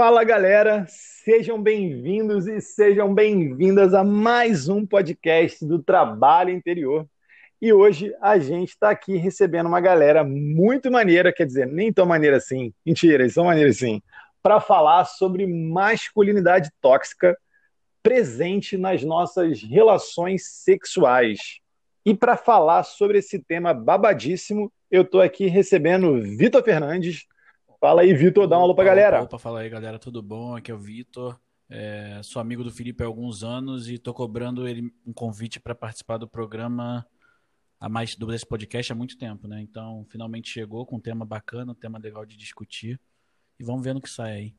Fala galera, sejam bem-vindos e sejam bem-vindas a mais um podcast do Trabalho Interior. E hoje a gente está aqui recebendo uma galera muito maneira, quer dizer, nem tão maneira assim, mentira, eles são maneiros sim, para falar sobre masculinidade tóxica presente nas nossas relações sexuais. E para falar sobre esse tema babadíssimo, eu estou aqui recebendo Vitor Fernandes, Fala aí, Vitor, dá um alô pra galera. Opa, fala aí, galera, tudo bom? Aqui é o Vitor. É, sou amigo do Felipe há alguns anos e tô cobrando ele um convite para participar do programa a mais do desse podcast há muito tempo, né? Então, finalmente chegou com um tema bacana, um tema legal de discutir. E vamos ver no que sai aí.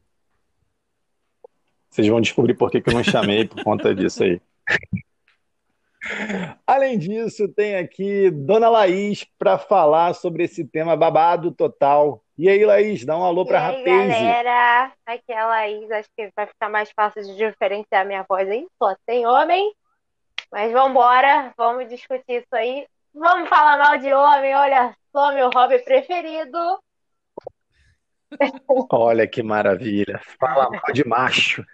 Vocês vão descobrir por que, que eu não chamei por conta disso aí. Além disso, tem aqui Dona Laís para falar sobre esse tema babado total e aí, Laís, dá um alô para a galera, aqui é a Laís. Acho que vai ficar mais fácil de diferenciar minha voz aí. Só tem homem. Mas vamos embora, vamos discutir isso aí. Vamos falar mal de homem, olha só, meu hobby preferido. Olha que maravilha. Fala mal de macho.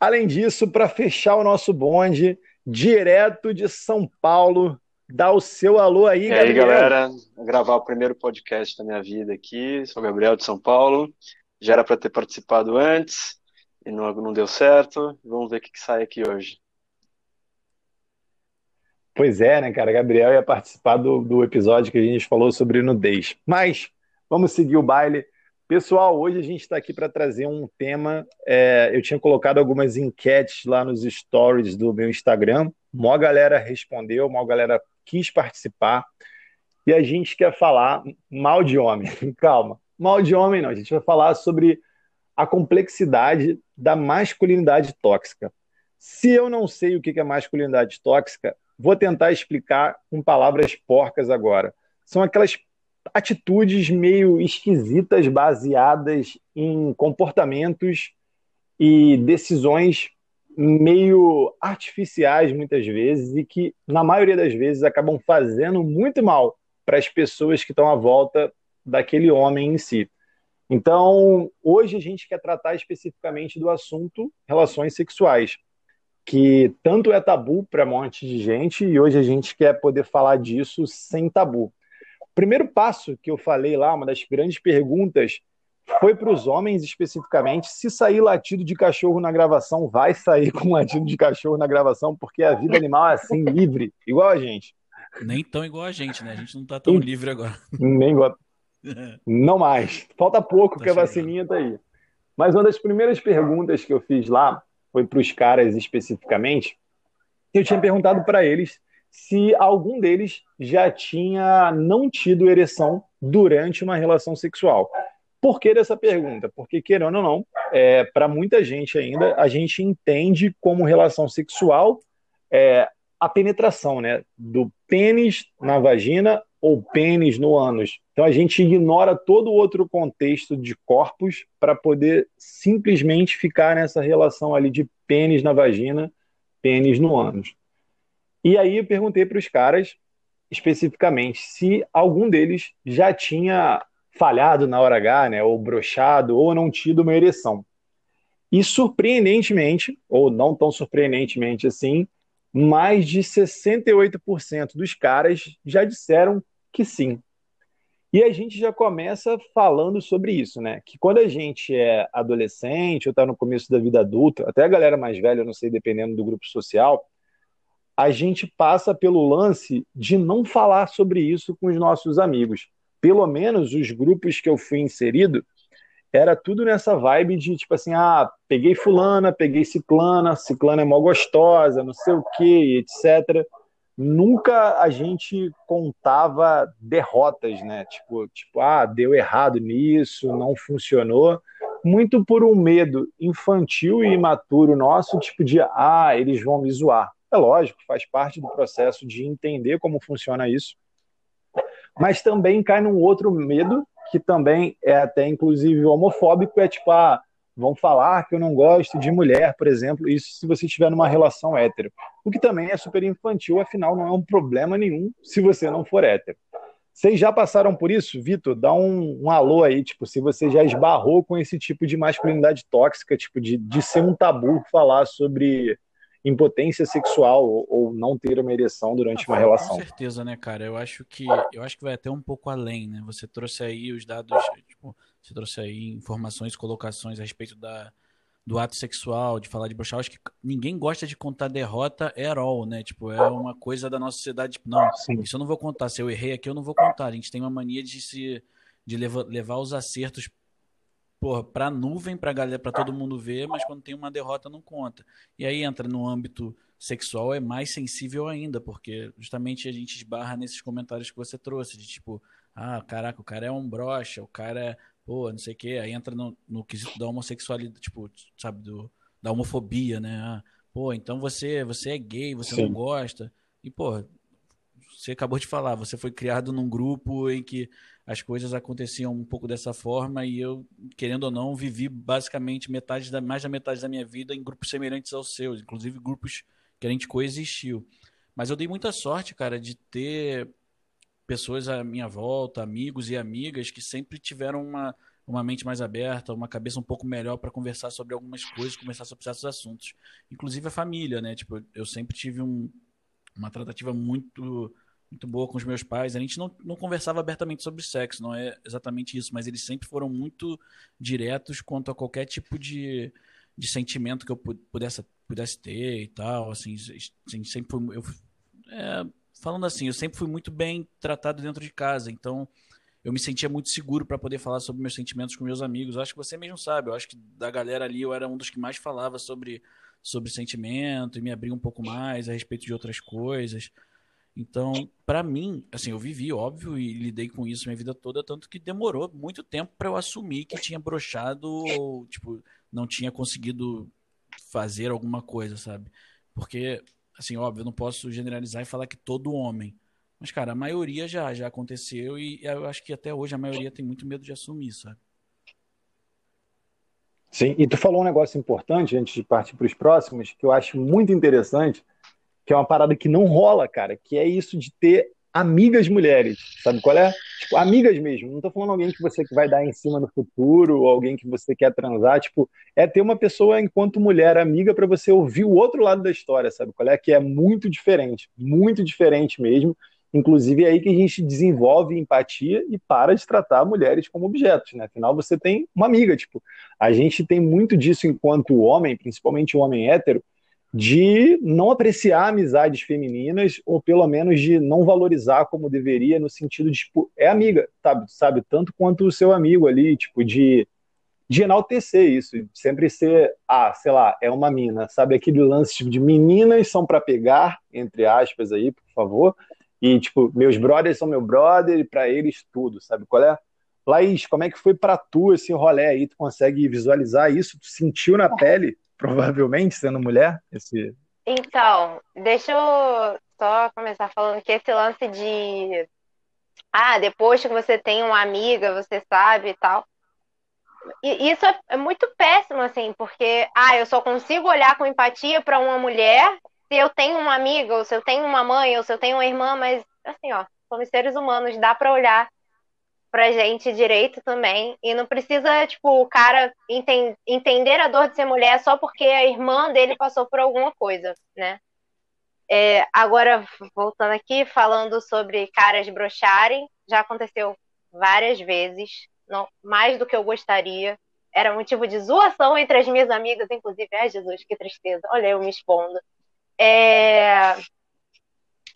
Além disso, para fechar o nosso bonde, direto de São Paulo, Dá o seu alô aí, e Gabriel. aí, galera, Vou gravar o primeiro podcast da minha vida aqui. Sou Gabriel de São Paulo. Já era para ter participado antes e não, não deu certo. Vamos ver o que, que sai aqui hoje. Pois é, né, cara? Gabriel ia participar do, do episódio que a gente falou sobre nudez. Mas vamos seguir o baile. Pessoal, hoje a gente está aqui para trazer um tema. É, eu tinha colocado algumas enquetes lá nos stories do meu Instagram. Mó galera respondeu, mó galera quis participar e a gente quer falar mal de homem. Calma, mal de homem não. A gente vai falar sobre a complexidade da masculinidade tóxica. Se eu não sei o que é masculinidade tóxica, vou tentar explicar com palavras porcas agora. São aquelas atitudes meio esquisitas baseadas em comportamentos e decisões meio artificiais muitas vezes e que, na maioria das vezes, acabam fazendo muito mal para as pessoas que estão à volta daquele homem em si. Então, hoje a gente quer tratar especificamente do assunto relações sexuais, que tanto é tabu para um monte de gente e hoje a gente quer poder falar disso sem tabu. O primeiro passo que eu falei lá, uma das grandes perguntas foi para os homens especificamente. Se sair latido de cachorro na gravação, vai sair com latido de cachorro na gravação, porque a vida animal é assim, livre, igual a gente. Nem tão igual a gente, né? A gente não está tão livre agora. Nem igual. Não mais. Falta pouco, tá chegando. a vacininha tá aí. Mas uma das primeiras perguntas que eu fiz lá foi para os caras especificamente. Eu tinha perguntado para eles se algum deles já tinha não tido ereção durante uma relação sexual. Por que dessa pergunta? Porque, querendo ou não, é, para muita gente ainda, a gente entende como relação sexual é, a penetração né, do pênis na vagina ou pênis no ânus. Então a gente ignora todo outro contexto de corpos para poder simplesmente ficar nessa relação ali de pênis na vagina, pênis no ânus. E aí eu perguntei para os caras especificamente se algum deles já tinha falhado na hora H, né, ou brochado, ou não tido uma ereção. E surpreendentemente, ou não tão surpreendentemente assim, mais de 68% dos caras já disseram que sim. E a gente já começa falando sobre isso, né? Que quando a gente é adolescente ou está no começo da vida adulta, até a galera mais velha, não sei, dependendo do grupo social, a gente passa pelo lance de não falar sobre isso com os nossos amigos pelo menos os grupos que eu fui inserido, era tudo nessa vibe de tipo assim, ah, peguei fulana, peguei ciclana, ciclana é mó gostosa, não sei o que, etc. Nunca a gente contava derrotas, né? Tipo, tipo, ah, deu errado nisso, não funcionou. Muito por um medo infantil e imaturo nosso, tipo de, ah, eles vão me zoar. É lógico, faz parte do processo de entender como funciona isso mas também cai num outro medo, que também é até inclusive homofóbico, é tipo, ah, vão falar que eu não gosto de mulher, por exemplo, isso se você estiver numa relação hétero. O que também é super infantil, afinal não é um problema nenhum se você não for hétero. Vocês já passaram por isso? Vitor, dá um, um, alô aí, tipo, se você já esbarrou com esse tipo de masculinidade tóxica, tipo, de, de ser um tabu falar sobre impotência sexual ou, ou não ter uma ereção durante ah, uma relação. Com certeza, né, cara? Eu acho que eu acho que vai até um pouco além, né? Você trouxe aí os dados, tipo, você trouxe aí informações, colocações a respeito da, do ato sexual, de falar de brochar. Acho que ninguém gosta de contar derrota at all, né? Tipo, é uma coisa da nossa sociedade. Tipo, não, Sim. isso eu não vou contar. Se eu errei aqui, eu não vou contar. A gente tem uma mania de se de levar, levar os acertos porra, pra nuvem, pra galera, pra todo mundo ver, mas quando tem uma derrota não conta. E aí entra no âmbito sexual, é mais sensível ainda, porque justamente a gente esbarra nesses comentários que você trouxe, de tipo, ah, caraca, o cara é um brocha, o cara é, pô, não sei o quê, aí entra no, no quesito da homossexualidade, tipo, sabe, do, da homofobia, né? Ah, pô, então você, você é gay, você Sim. não gosta. E, pô, você acabou de falar, você foi criado num grupo em que as coisas aconteciam um pouco dessa forma e eu, querendo ou não, vivi basicamente metade da, mais da metade da minha vida em grupos semelhantes aos seus, inclusive grupos que a gente coexistiu. Mas eu dei muita sorte, cara, de ter pessoas à minha volta, amigos e amigas que sempre tiveram uma, uma mente mais aberta, uma cabeça um pouco melhor para conversar sobre algumas coisas, conversar sobre certos assuntos. Inclusive a família, né? Tipo, eu sempre tive um, uma tratativa muito muito boa com os meus pais. A gente não, não conversava abertamente sobre sexo, não é exatamente isso, mas eles sempre foram muito diretos quanto a qualquer tipo de, de sentimento que eu pudesse, pudesse ter e tal. Assim, sempre eu, é, falando assim, eu sempre fui muito bem tratado dentro de casa, então eu me sentia muito seguro para poder falar sobre meus sentimentos com meus amigos. Eu acho que você mesmo sabe, eu acho que da galera ali eu era um dos que mais falava sobre sobre sentimento e me abria um pouco mais a respeito de outras coisas. Então, para mim, assim, eu vivi, óbvio, e lidei com isso minha vida toda, tanto que demorou muito tempo para eu assumir que tinha brochado ou, tipo, não tinha conseguido fazer alguma coisa, sabe? Porque, assim, óbvio, eu não posso generalizar e falar que todo homem. Mas, cara, a maioria já, já aconteceu e eu acho que até hoje a maioria tem muito medo de assumir, sabe? Sim, e tu falou um negócio importante antes de partir para os próximos, que eu acho muito interessante, que é uma parada que não rola, cara, que é isso de ter amigas mulheres, sabe qual é? Tipo, amigas mesmo. Não tô falando alguém que você vai dar em cima no futuro, ou alguém que você quer transar, tipo, é ter uma pessoa enquanto mulher amiga para você ouvir o outro lado da história, sabe qual é? Que é muito diferente, muito diferente mesmo. Inclusive é aí que a gente desenvolve empatia e para de tratar mulheres como objetos, né? Afinal, você tem uma amiga, tipo, a gente tem muito disso enquanto homem, principalmente o homem hétero, de não apreciar amizades femininas, ou pelo menos de não valorizar como deveria, no sentido de, tipo, é amiga, sabe? sabe? Tanto quanto o seu amigo ali, tipo, de, de enaltecer isso, sempre ser, ah, sei lá, é uma mina, sabe? Aquele lance tipo, de meninas são para pegar, entre aspas aí, por favor, e, tipo, meus brothers são meu brother, e para eles tudo, sabe qual é? Laís, como é que foi para tu esse rolê aí? Tu consegue visualizar isso? Tu sentiu na pele? Provavelmente, sendo mulher? Esse... Então, deixa eu só começar falando que esse lance de. Ah, depois que você tem uma amiga, você sabe e tal. E isso é, é muito péssimo, assim, porque, ah, eu só consigo olhar com empatia para uma mulher se eu tenho uma amiga, ou se eu tenho uma mãe, ou se eu tenho uma irmã, mas, assim, ó, somos seres humanos, dá para olhar pra gente direito também. E não precisa, tipo, o cara enten entender a dor de ser mulher só porque a irmã dele passou por alguma coisa, né? É, agora, voltando aqui, falando sobre caras brocharem, já aconteceu várias vezes, não, mais do que eu gostaria. Era motivo de zoação entre as minhas amigas, inclusive. Ai, Jesus, que tristeza. Olha eu me expondo. É,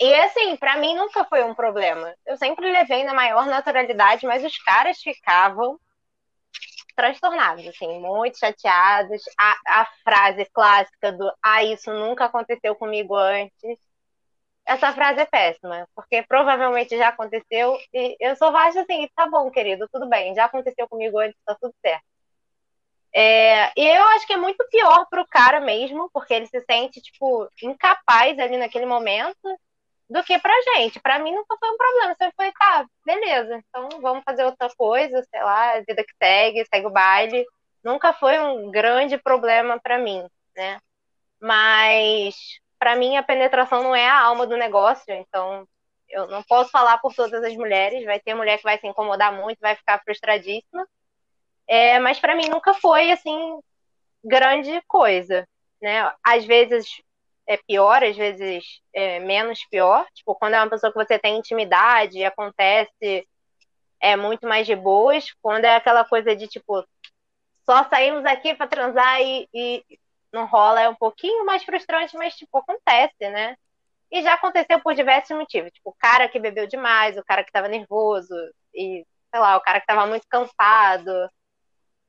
e assim, para mim nunca foi um problema. Eu sempre levei na maior naturalidade, mas os caras ficavam transtornados, assim, muito chateados. A, a frase clássica do ah, isso nunca aconteceu comigo antes. Essa frase é péssima, porque provavelmente já aconteceu e eu só acho assim, tá bom, querido, tudo bem, já aconteceu comigo antes, tá tudo certo. É, e eu acho que é muito pior pro cara mesmo, porque ele se sente, tipo, incapaz ali naquele momento do que pra gente. Pra mim nunca foi um problema. Sempre foi, tá, beleza, então vamos fazer outra coisa, sei lá, vida que segue, segue o baile. Nunca foi um grande problema para mim, né? Mas para mim a penetração não é a alma do negócio, então Eu não posso falar por todas as mulheres, vai ter mulher que vai se incomodar muito, vai ficar frustradíssima. É, mas para mim nunca foi assim grande coisa, né? Às vezes é pior, às vezes é menos pior. Tipo, quando é uma pessoa que você tem intimidade, acontece é muito mais de boas. Quando é aquela coisa de tipo, só saímos aqui para transar e, e, não rola, é um pouquinho mais frustrante, mas tipo, acontece, né? E já aconteceu por diversos motivos. Tipo, o cara que bebeu demais, o cara que estava nervoso, e, sei lá, o cara que estava muito cansado.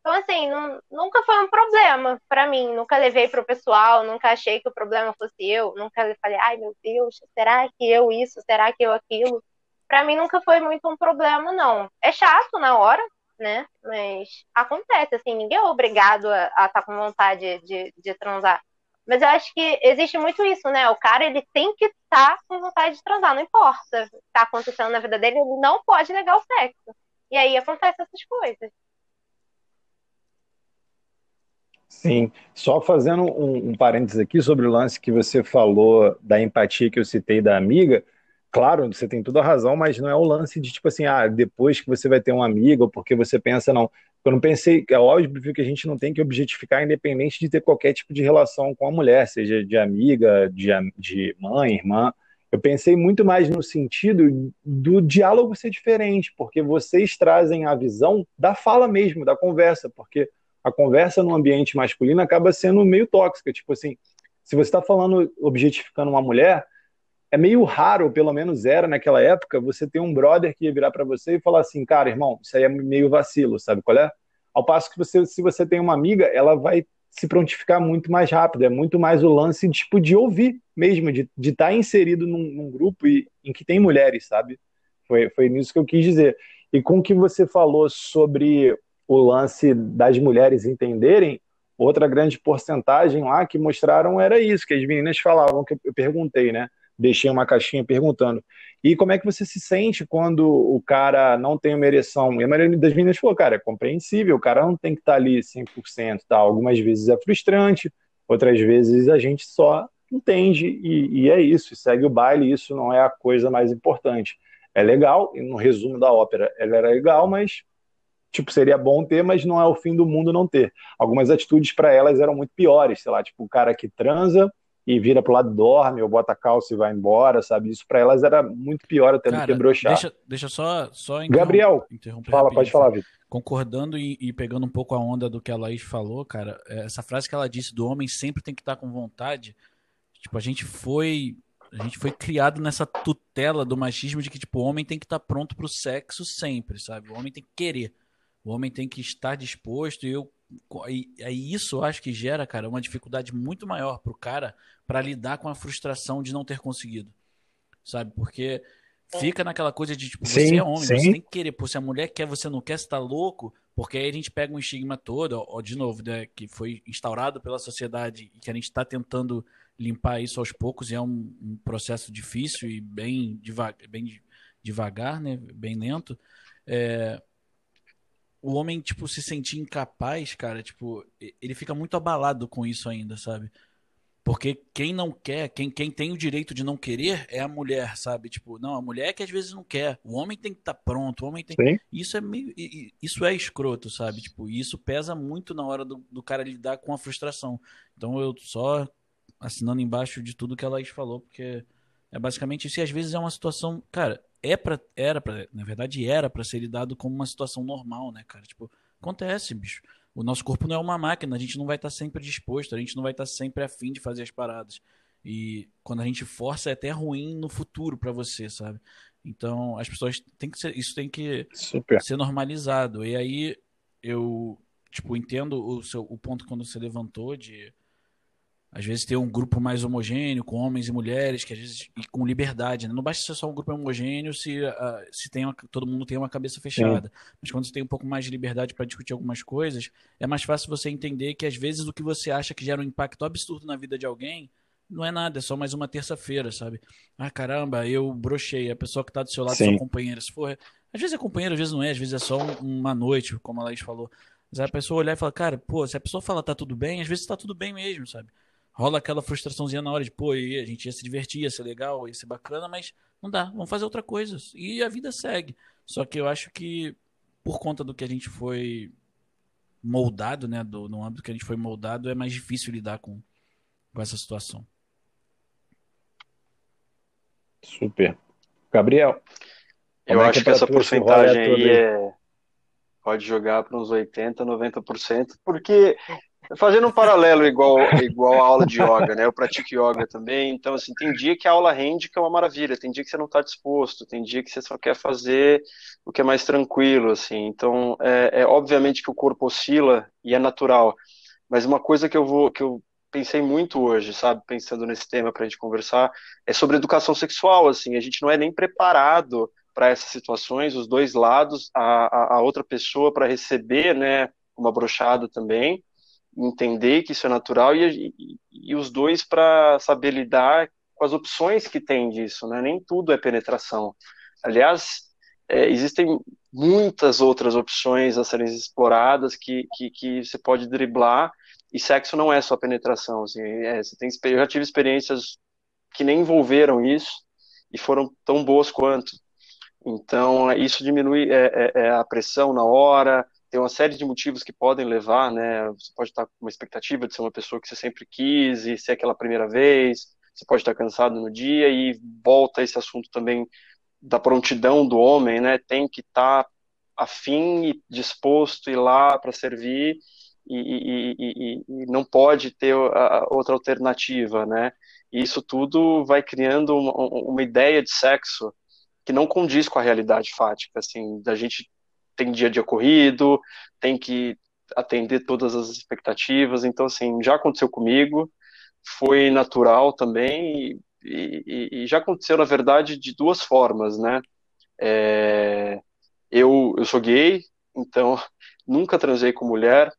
Então, assim, não, nunca foi um problema para mim. Nunca levei pro pessoal, nunca achei que o problema fosse eu. Nunca falei, ai meu Deus, será que eu isso? Será que eu aquilo? Para mim nunca foi muito um problema, não. É chato na hora, né? Mas acontece, assim, ninguém é obrigado a estar tá com vontade de, de transar. Mas eu acho que existe muito isso, né? O cara, ele tem que estar tá com vontade de transar, não importa o que está acontecendo na vida dele, ele não pode negar o sexo. E aí acontecem essas coisas. Sim, só fazendo um, um parênteses aqui sobre o lance que você falou da empatia que eu citei da amiga, claro, você tem toda a razão, mas não é o lance de tipo assim, ah, depois que você vai ter uma amiga, ou porque você pensa, não. Eu não pensei, é óbvio que a gente não tem que objetificar, independente de ter qualquer tipo de relação com a mulher, seja de amiga, de, de mãe, irmã. Eu pensei muito mais no sentido do diálogo ser diferente, porque vocês trazem a visão da fala mesmo, da conversa, porque a conversa no ambiente masculino acaba sendo meio tóxica. Tipo assim, se você está falando, objetificando uma mulher, é meio raro, pelo menos era naquela época, você ter um brother que ia virar para você e falar assim, cara, irmão, isso aí é meio vacilo, sabe qual é? Ao passo que você, se você tem uma amiga, ela vai se prontificar muito mais rápido, é muito mais o lance tipo, de ouvir mesmo, de estar tá inserido num, num grupo e, em que tem mulheres, sabe? Foi, foi nisso que eu quis dizer. E com o que você falou sobre o lance das mulheres entenderem, outra grande porcentagem lá que mostraram era isso, que as meninas falavam, que eu perguntei, né? deixei uma caixinha perguntando. E como é que você se sente quando o cara não tem uma ereção? E a maioria das meninas falou, cara, é compreensível, o cara não tem que estar ali 100%, tá? Algumas vezes é frustrante, outras vezes a gente só entende e, e é isso, segue o baile, isso não é a coisa mais importante. É legal, e no resumo da ópera, ela era legal, mas tipo, seria bom ter, mas não é o fim do mundo não ter. Algumas atitudes para elas eram muito piores, sei lá, tipo, o cara que transa e vira pro lado dorme, ou bota calça e vai embora, sabe? Isso para elas era muito pior até Cara, do que broxar. Deixa, deixa só, só interrom Gabriel, interromper fala, pode falar, Vitor. Concordando e, e, pegando um pouco a onda do que a Laís falou, cara, é, essa frase que ela disse do homem sempre tem que estar com vontade, tipo, a gente foi a gente foi criado nessa tutela do machismo de que tipo, o homem tem que estar pronto pro sexo sempre, sabe? O homem tem que querer. O homem tem que estar disposto e eu e, aí isso eu acho que gera, cara, uma dificuldade muito maior pro cara para lidar com a frustração de não ter conseguido. Sabe? Porque fica naquela coisa de tipo, sim, você é homem, sim. você tem que querer. Pô, se a mulher quer, você não quer, você tá louco. Porque aí a gente pega um estigma todo, ó, de novo, né, que foi instaurado pela sociedade e que a gente está tentando limpar isso aos poucos e é um, um processo difícil e bem, devagar, bem devagar, né, bem lento. É, o homem, tipo, se sentir incapaz, cara, tipo, ele fica muito abalado com isso ainda, sabe? Porque quem não quer, quem, quem tem o direito de não querer é a mulher, sabe? Tipo, não, a mulher é que às vezes não quer. O homem tem que estar tá pronto, o homem tem Sim. Isso é meio. Isso é escroto, sabe? Tipo, isso pesa muito na hora do, do cara lidar com a frustração. Então eu só assinando embaixo de tudo que a Laís falou, porque é basicamente isso. E às vezes é uma situação. Cara, é pra, era para na verdade era para ser lidado como uma situação normal, né, cara? Tipo, acontece, bicho. O nosso corpo não é uma máquina, a gente não vai estar tá sempre disposto, a gente não vai estar tá sempre afim de fazer as paradas. E quando a gente força é até ruim no futuro para você, sabe? Então, as pessoas tem que ser, isso tem que Super. ser normalizado. E aí eu, tipo, entendo o seu o ponto quando você levantou de às vezes ter um grupo mais homogêneo, com homens e mulheres, que às vezes e com liberdade. Né? Não basta ser só um grupo homogêneo se, uh, se tem uma, todo mundo tem uma cabeça fechada. Mas quando você tem um pouco mais de liberdade para discutir algumas coisas, é mais fácil você entender que às vezes o que você acha que gera um impacto absurdo na vida de alguém não é nada, é só mais uma terça-feira, sabe? Ah, caramba, eu brochei, a pessoa que está do seu lado, Sim. sua companheira, se for. Às vezes é companheira, às vezes não é, às vezes é só uma noite, como a Laís falou. Mas a pessoa olhar e falar, cara, pô, se a pessoa fala tá tudo bem, às vezes tá tudo bem mesmo, sabe? Rola aquela frustraçãozinha na hora de, pô, a gente ia se divertir, ia ser legal, ia ser bacana, mas Não dá, vamos fazer outra coisa. E a vida segue. Só que eu acho que, por conta do que a gente foi moldado, né? Do, no âmbito que a gente foi moldado, é mais difícil lidar com, com essa situação. Super. Gabriel. Eu é acho que, que essa porcentagem aí é, pode jogar para uns 80%, 90%, porque fazendo um paralelo igual, igual a aula de yoga, né? Eu pratico yoga também, então assim, tem dia que a aula rende que é uma maravilha, tem dia que você não está disposto, tem dia que você só quer fazer o que é mais tranquilo, assim. Então, é, é obviamente que o corpo oscila e é natural, mas uma coisa que eu vou que eu pensei muito hoje, sabe, pensando nesse tema para a gente conversar, é sobre educação sexual, assim, a gente não é nem preparado para essas situações, os dois lados, a, a, a outra pessoa para receber, né, uma brochada também, entender que isso é natural e, e, e os dois para saber lidar com as opções que tem disso, né, nem tudo é penetração. Aliás, é, existem muitas outras opções a serem exploradas que, que, que você pode driblar e sexo não é só penetração. Assim, é, você tem, eu já tive experiências que nem envolveram isso e foram tão boas quanto. Então, isso diminui é, é, é, a pressão na hora, tem uma série de motivos que podem levar, né? Você pode estar com uma expectativa de ser uma pessoa que você sempre quis e ser aquela primeira vez, você pode estar cansado no dia e volta esse assunto também da prontidão do homem, né? Tem que estar afim e disposto ir lá para servir e, e, e, e não pode ter outra alternativa, né? E isso tudo vai criando uma, uma, ideia de sexo que não condiz com a realidade fática, assim, da gente tem dia a dia corrido, tem que atender todas as expectativas, então, assim, já aconteceu comigo, foi natural também, e, e já aconteceu, na verdade, de duas formas, né? É, eu, eu sou gay, então nunca transei com mulher,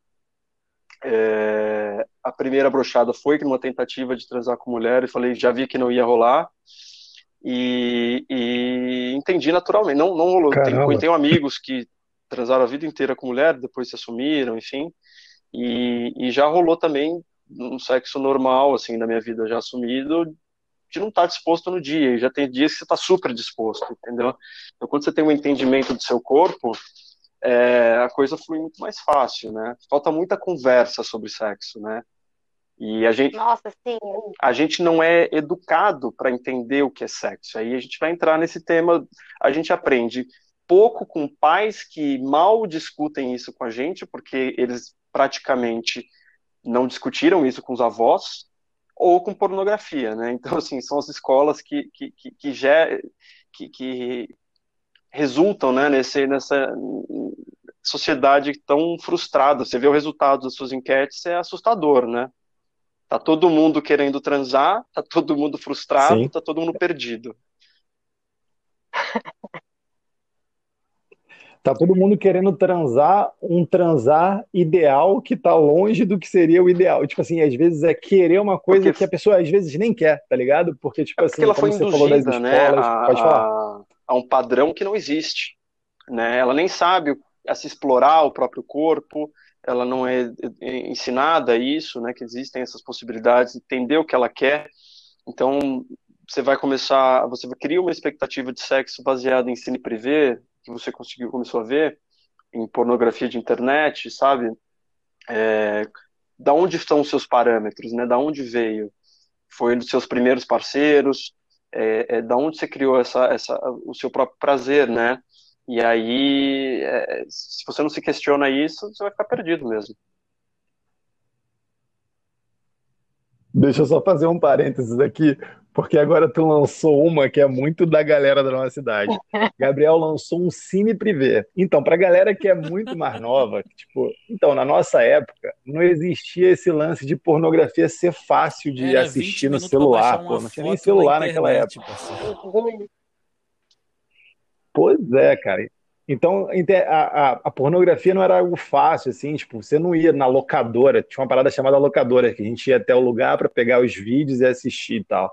é, a primeira brochada foi numa tentativa de transar com mulher e falei, já vi que não ia rolar. E, e entendi naturalmente, não, não rolou. Tem, tenho amigos que transaram a vida inteira com mulher, depois se assumiram, enfim. E, e já rolou também um sexo normal, assim, na minha vida já assumido, de não estar tá disposto no dia. E já tem dias que você está super disposto, entendeu? Então, quando você tem um entendimento do seu corpo, é, a coisa flui muito mais fácil, né? Falta muita conversa sobre sexo, né? E a gente, Nossa, sim. a gente não é educado para entender o que é sexo. Aí a gente vai entrar nesse tema, a gente aprende pouco com pais que mal discutem isso com a gente, porque eles praticamente não discutiram isso com os avós, ou com pornografia, né? Então, assim, são as escolas que, que, que, que, já, que, que resultam né, nesse, nessa sociedade tão frustrada. Você vê o resultado das suas enquetes, é assustador, né? Tá todo mundo querendo transar, tá todo mundo frustrado, Sim. tá todo mundo perdido. Tá todo mundo querendo transar um transar ideal que tá longe do que seria o ideal. Tipo assim, às vezes é querer uma coisa porque... que a pessoa às vezes nem quer, tá ligado? Porque, tipo é porque assim, ela foi induzida, né, a, pode falar. A, um padrão que não existe. Né? Ela nem sabe a se explorar o próprio corpo, ela não é, é ensinada a isso, né? Que existem essas possibilidades, entender o que ela quer. Então, você vai começar, você cria uma expectativa de sexo baseada em cine privê, que você conseguiu começou a ver em pornografia de internet, sabe? É, da onde estão os seus parâmetros, né? Da onde veio? Foi dos seus primeiros parceiros? É, é, da onde você criou essa, essa, o seu próprio prazer, né? E aí, é, se você não se questiona isso, você vai ficar perdido mesmo. Deixa eu só fazer um parênteses aqui, porque agora tu lançou uma que é muito da galera da nossa cidade. Gabriel lançou um cine privê. Então, pra galera que é muito mais nova, tipo, então, na nossa época, não existia esse lance de pornografia ser fácil de assistir no celular, pô, não tinha nem celular na naquela época. Pois é, cara. Então, a, a, a, pornografia não era algo fácil, assim, tipo, você não ia na locadora, tinha uma parada chamada locadora, que a gente ia até o lugar para pegar os vídeos e assistir e tal.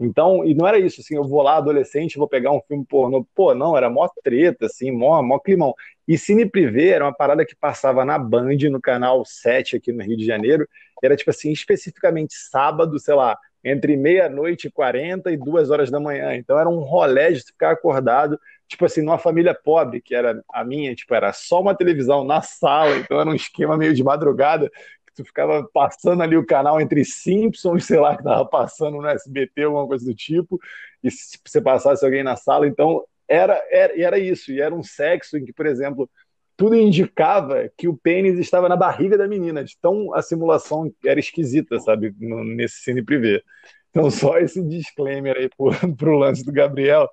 Então, e não era isso, assim, eu vou lá, adolescente, vou pegar um filme pornô. Pô, não, era mó treta, assim, mó, mó climão. E Cine Privé era uma parada que passava na Band, no canal 7 aqui no Rio de Janeiro. Era, tipo assim, especificamente sábado, sei lá, entre meia-noite e 40 e duas horas da manhã. Então era um rolê de ficar acordado, tipo assim, numa família pobre, que era a minha, tipo, era só uma televisão na sala, então era um esquema meio de madrugada, que tu ficava passando ali o canal entre Simpsons, sei lá, que tava passando no SBT, alguma coisa do tipo, e se você passasse alguém na sala, então era, era, era isso, e era um sexo em que, por exemplo, tudo indicava que o pênis estava na barriga da menina, de tão a simulação era esquisita, sabe, nesse cine privê. Então, só esse disclaimer aí pro, pro lance do Gabriel,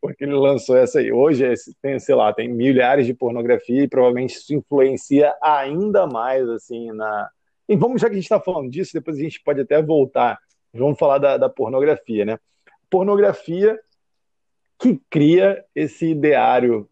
porque ele lançou essa aí. Hoje, tem, sei lá, tem milhares de pornografia e provavelmente isso influencia ainda mais, assim, na... E vamos, já que a gente está falando disso, depois a gente pode até voltar. Vamos falar da, da pornografia, né? Pornografia que cria esse ideário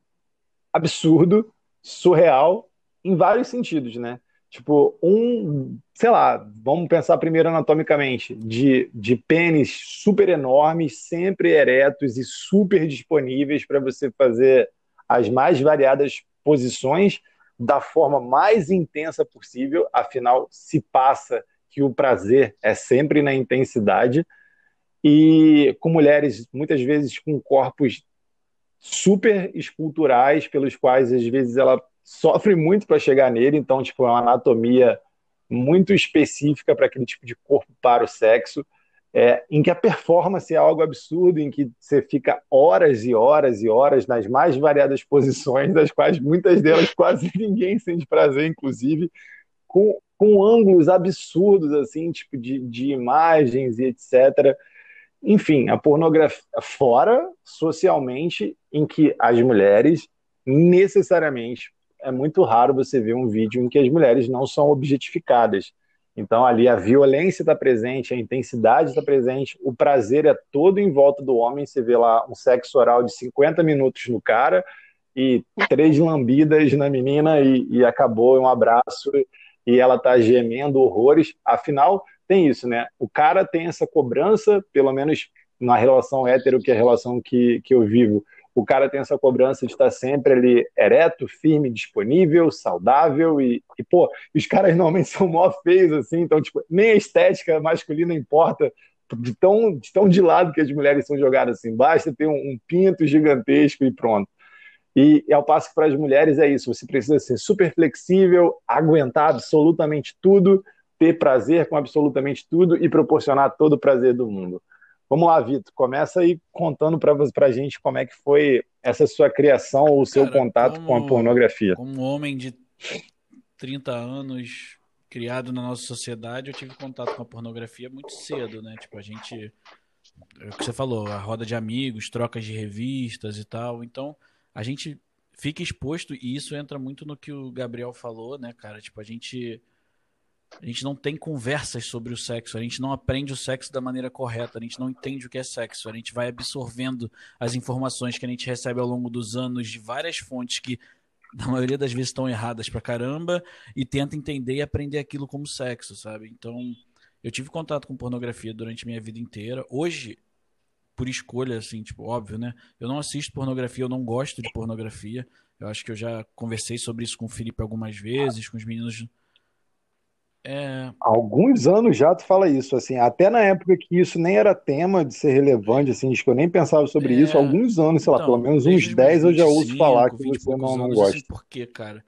absurdo surreal em vários sentidos, né? Tipo, um, sei lá, vamos pensar primeiro anatomicamente, de, de pênis super enormes, sempre eretos e super disponíveis para você fazer as mais variadas posições da forma mais intensa possível, afinal, se passa que o prazer é sempre na intensidade, e com mulheres muitas vezes com corpos super esculturais, pelos quais às vezes ela sofre muito para chegar nele, então tipo é uma anatomia muito específica para aquele tipo de corpo para o sexo, é, em que a performance é algo absurdo, em que você fica horas e horas e horas nas mais variadas posições, das quais muitas delas quase ninguém sente prazer, inclusive, com, com ângulos absurdos, assim, tipo de, de imagens e etc. Enfim, a pornografia, fora socialmente, em que as mulheres necessariamente é muito raro você ver um vídeo em que as mulheres não são objetificadas. Então, ali a violência está presente, a intensidade está presente, o prazer é todo em volta do homem. Você vê lá um sexo oral de 50 minutos no cara e três lambidas na menina e, e acabou, um abraço e ela está gemendo horrores. Afinal, tem isso, né? O cara tem essa cobrança, pelo menos na relação hétero, que é a relação que, que eu vivo, o cara tem essa cobrança de estar sempre ali ereto, firme, disponível, saudável e, e pô, os caras normalmente são mó feios, assim, então, tipo, nem a estética masculina importa de tão, de tão de lado que as mulheres são jogadas assim, basta ter um, um pinto gigantesco e pronto. E, e ao passo que para as mulheres é isso, você precisa ser super flexível, aguentar absolutamente tudo, ter prazer com absolutamente tudo e proporcionar todo o prazer do mundo. Vamos lá, Vitor, começa aí contando para a gente como é que foi essa sua criação ou o seu Cara, contato como, com a pornografia. Como homem de 30 anos criado na nossa sociedade, eu tive contato com a pornografia muito cedo, né? Tipo, a gente. É o que você falou, a roda de amigos, trocas de revistas e tal. Então, a gente fica exposto, e isso entra muito no que o Gabriel falou, né, cara? Tipo, a gente a gente não tem conversas sobre o sexo, a gente não aprende o sexo da maneira correta, a gente não entende o que é sexo, a gente vai absorvendo as informações que a gente recebe ao longo dos anos de várias fontes que na maioria das vezes estão erradas pra caramba e tenta entender e aprender aquilo como sexo, sabe? Então, eu tive contato com pornografia durante minha vida inteira. Hoje, por escolha, assim, tipo, óbvio, né? Eu não assisto pornografia, eu não gosto de pornografia. Eu acho que eu já conversei sobre isso com o Felipe algumas vezes, com os meninos é... Há alguns anos já tu fala isso, assim, até na época que isso nem era tema de ser relevante, assim, que eu nem pensava sobre é... isso, alguns anos, sei lá, então, pelo menos uns 10 eu já ouço falar que você não, não gosta. Assim, por quê, cara?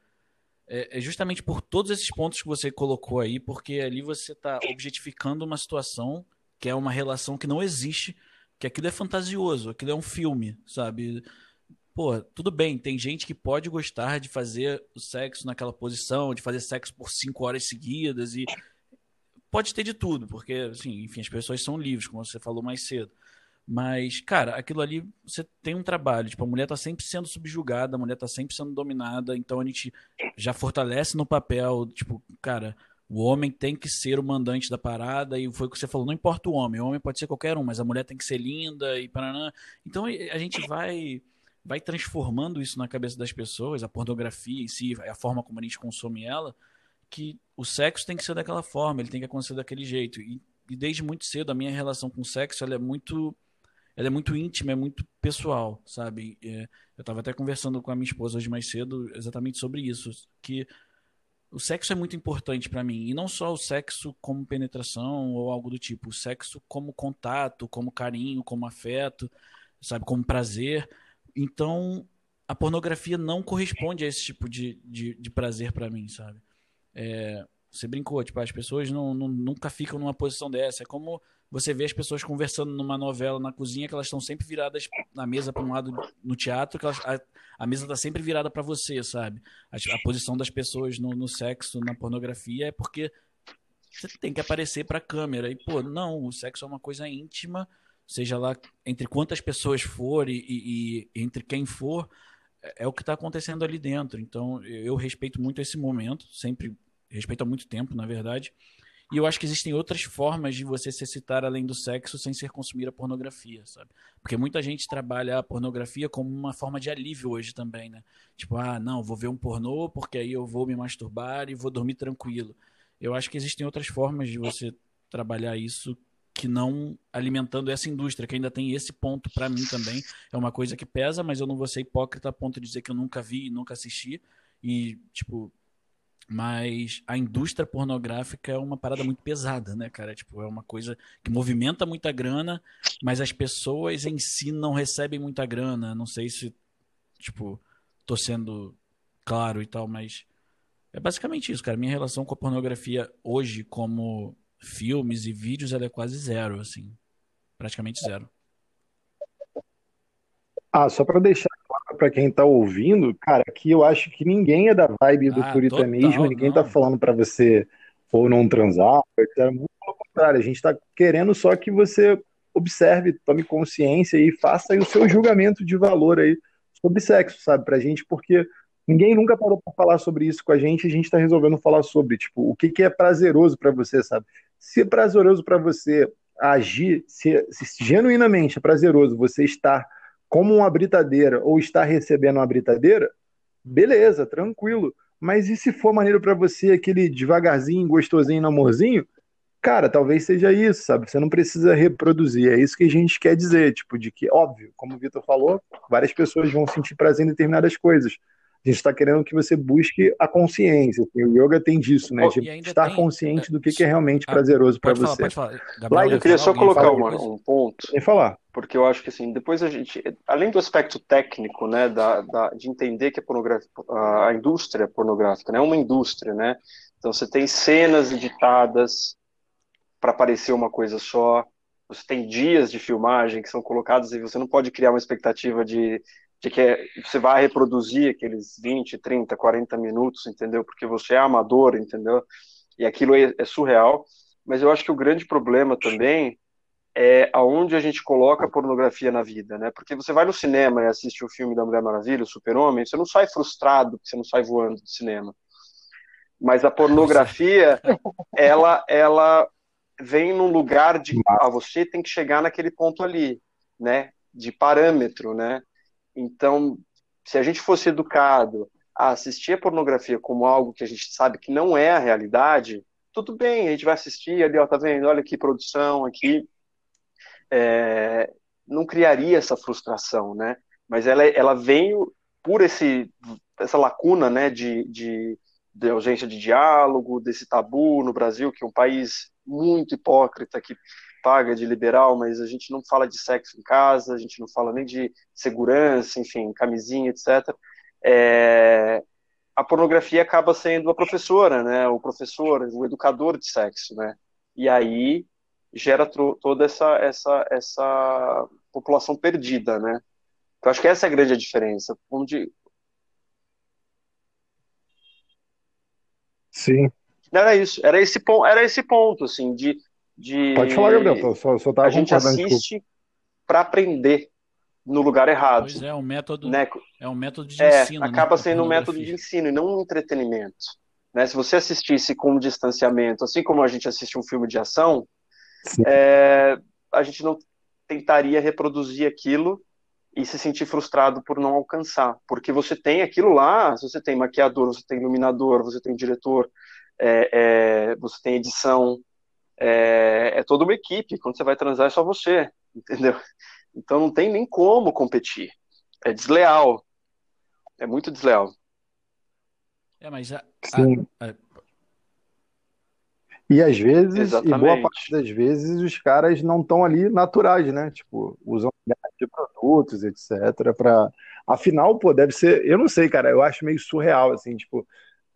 É, é, justamente por todos esses pontos que você colocou aí, porque ali você está objetificando uma situação que é uma relação que não existe, que aquilo é fantasioso, aquilo é um filme, sabe? Pô, tudo bem, tem gente que pode gostar de fazer o sexo naquela posição, de fazer sexo por cinco horas seguidas e pode ter de tudo, porque, assim, enfim, as pessoas são livres, como você falou mais cedo. Mas, cara, aquilo ali, você tem um trabalho. Tipo, a mulher tá sempre sendo subjugada, a mulher tá sempre sendo dominada, então a gente já fortalece no papel, tipo, cara, o homem tem que ser o mandante da parada, e foi o que você falou, não importa o homem, o homem pode ser qualquer um, mas a mulher tem que ser linda e paraná. Então a gente vai vai transformando isso na cabeça das pessoas, a pornografia em si, a forma como a gente consome ela, que o sexo tem que ser daquela forma, ele tem que acontecer daquele jeito. E, e desde muito cedo a minha relação com o sexo ela é muito ela é muito íntima, é muito pessoal, sabe? É, eu estava até conversando com a minha esposa hoje mais cedo exatamente sobre isso, que o sexo é muito importante para mim. E não só o sexo como penetração ou algo do tipo. O sexo como contato, como carinho, como afeto, sabe? Como prazer. Então, a pornografia não corresponde a esse tipo de, de, de prazer para mim, sabe? É, você brincou, tipo, as pessoas não, não, nunca ficam numa posição dessa. É como você vê as pessoas conversando numa novela na cozinha, que elas estão sempre viradas na mesa para um lado no teatro, que elas, a, a, mesa está sempre virada para você, sabe? A, a, posição das pessoas no, no sexo, na pornografia, é porque você tem que aparecer para a câmera. E, pô, não, o sexo é uma coisa íntima, seja lá entre quantas pessoas for e, e, e entre quem for, é, é o que está acontecendo ali dentro. Então, eu respeito muito esse momento, sempre respeito há muito tempo, na verdade. E eu acho que existem outras formas de você se excitar além do sexo sem ser consumir a pornografia, sabe? Porque muita gente trabalha a pornografia como uma forma de alívio hoje também, né? Tipo, ah, não, vou ver um pornô porque aí eu vou me masturbar e vou dormir tranquilo. Eu acho que existem outras formas de você trabalhar isso que não alimentando essa indústria, que ainda tem esse ponto para mim também. É uma coisa que pesa, mas eu não vou ser hipócrita a ponto de dizer que eu nunca vi e nunca assisti. E, tipo, mas a indústria pornográfica é uma parada muito pesada, né, cara? Tipo, é uma coisa que movimenta muita grana, mas as pessoas em si não recebem muita grana. Não sei se, tipo, tô sendo claro e tal, mas é basicamente isso, cara. Minha relação com a pornografia hoje, como filmes e vídeos, ela é quase zero, assim. Praticamente zero. Ah, só para deixar para quem tá ouvindo, cara, que eu acho que ninguém é da vibe do Ah, puritanismo, total, ninguém tá não. falando para você ou não transar, etc. Muito pelo contrário, a gente tá querendo só que você observe, tome consciência e faça aí o seu julgamento de valor aí sobre sexo, sabe, pra gente, porque ninguém nunca parou para falar sobre isso com a gente, a gente tá resolvendo falar sobre, tipo, o que que é prazeroso para você, sabe? Se é prazeroso para você agir, se, se genuinamente é prazeroso você estar como uma britadeira ou está recebendo uma britadeira, beleza, tranquilo. Mas e se for maneiro para você aquele devagarzinho, gostosinho, namorzinho? Cara, talvez seja isso, sabe? Você não precisa reproduzir. É isso que a gente quer dizer, tipo, de que, óbvio, como o Vitor falou, várias pessoas vão sentir prazer em determinadas coisas. A gente está querendo que você busque a consciência. Assim, o yoga tem disso, né? De estar tem... consciente do que, que é realmente ah, prazeroso para você. Pode falar, Gabriel, eu queria só colocar uma, um ponto. Sem falar. Porque eu acho que assim, depois a gente, além do aspecto técnico, né, da, da de entender que a, pornografia, a indústria pornográfica né, é uma indústria, né? Então você tem cenas editadas para parecer uma coisa só. Você tem dias de filmagem que são colocados e você não pode criar uma expectativa de de que é, você vai reproduzir aqueles 20, 30, 40 minutos, entendeu? Porque você é amador, entendeu? E aquilo é, é surreal. Mas eu acho que o grande problema também é aonde a gente coloca a pornografia na vida, né? Porque você vai no cinema e assiste o filme da Mulher Maravilha, o Super-Homem, você não sai frustrado, você não sai voando do cinema. Mas a pornografia, ela, ela vem num lugar de, ah, você tem que chegar naquele ponto ali, né? De parâmetro, né? Então, se a gente fosse educado a assistir a pornografia como algo que a gente sabe que não é a realidade, tudo bem, a gente vai assistir ali, ó, tá vendo? Olha que produção aqui. É, não criaria essa frustração, né? Mas ela, ela veio por esse, essa lacuna, né, de, de, de ausência de diálogo, desse tabu no Brasil, que é um país muito hipócrita, que paga de liberal, mas a gente não fala de sexo em casa, a gente não fala nem de segurança, enfim, camisinha, etc. É, a pornografia acaba sendo a professora, né, o professor, o educador de sexo, né, e aí gera toda essa, essa, essa população perdida, né. Eu acho que essa é a grande diferença, onde... Sim. Era isso, era esse ponto, era esse ponto, assim, de de. Pode falar, Gabriel, só, só a gente assiste para aprender no lugar errado. Pois é, um método, né? é um método de é, ensino. Acaba né? sendo um método de ensino e não um entretenimento. Né? Se você assistisse com distanciamento, assim como a gente assiste um filme de ação, é, a gente não tentaria reproduzir aquilo e se sentir frustrado por não alcançar, porque você tem aquilo lá, você tem maquiador, você tem iluminador, você tem diretor, é, é, você tem edição, é, é toda uma equipe. Quando você vai transar é só você, entendeu? Então não tem nem como competir. É desleal. É muito desleal. É, mas a, Sim. A, a... E às vezes, Exatamente. e boa parte das vezes, os caras não estão ali naturais, né? Tipo, usam de produtos, etc. Para, afinal, pô, deve ser, eu não sei, cara, eu acho meio surreal, assim, tipo,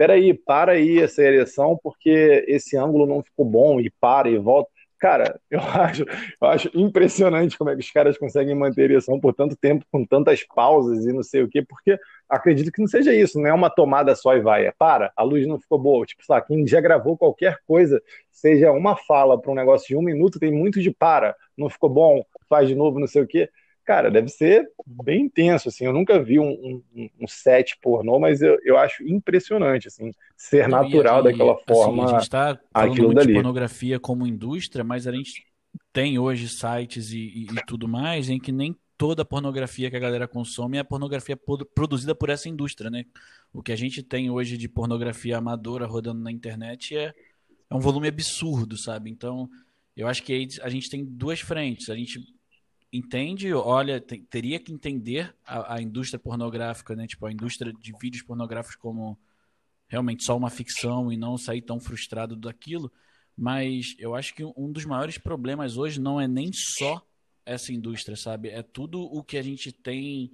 peraí, para aí essa ereção porque esse ângulo não ficou bom e para e volta. Cara, eu acho, eu acho impressionante como é que os caras conseguem manter ereção por tanto tempo, com tantas pausas e não sei o quê, porque acredito que não seja isso, não é uma tomada só e vai, é para, a luz não ficou boa. Tipo, lá, quem já gravou qualquer coisa, seja uma fala para um negócio de um minuto, tem muito de para, não ficou bom, faz de novo, não sei o quê cara, deve ser bem intenso, assim, eu nunca vi um, um, um set pornô, mas eu, eu acho impressionante, assim, ser natural daquela assim, forma a gente tá falando muito de pornografia como indústria, mas a gente tem hoje sites e, e, e, tudo mais em que nem toda a pornografia que a galera consome é a pornografia produzida por essa indústria, né? O que a gente tem hoje de pornografia amadora rodando na internet é, é um volume absurdo, sabe? Então, eu acho que aí a gente tem duas frentes. A gente entende, olha, tem, teria que entender a, a, indústria pornográfica, né? Tipo, a indústria de vídeos pornográficos como realmente só uma ficção e não sair tão frustrado daquilo. Mas eu acho que um dos maiores problemas hoje não é nem só essa indústria, sabe? É tudo o que a gente tem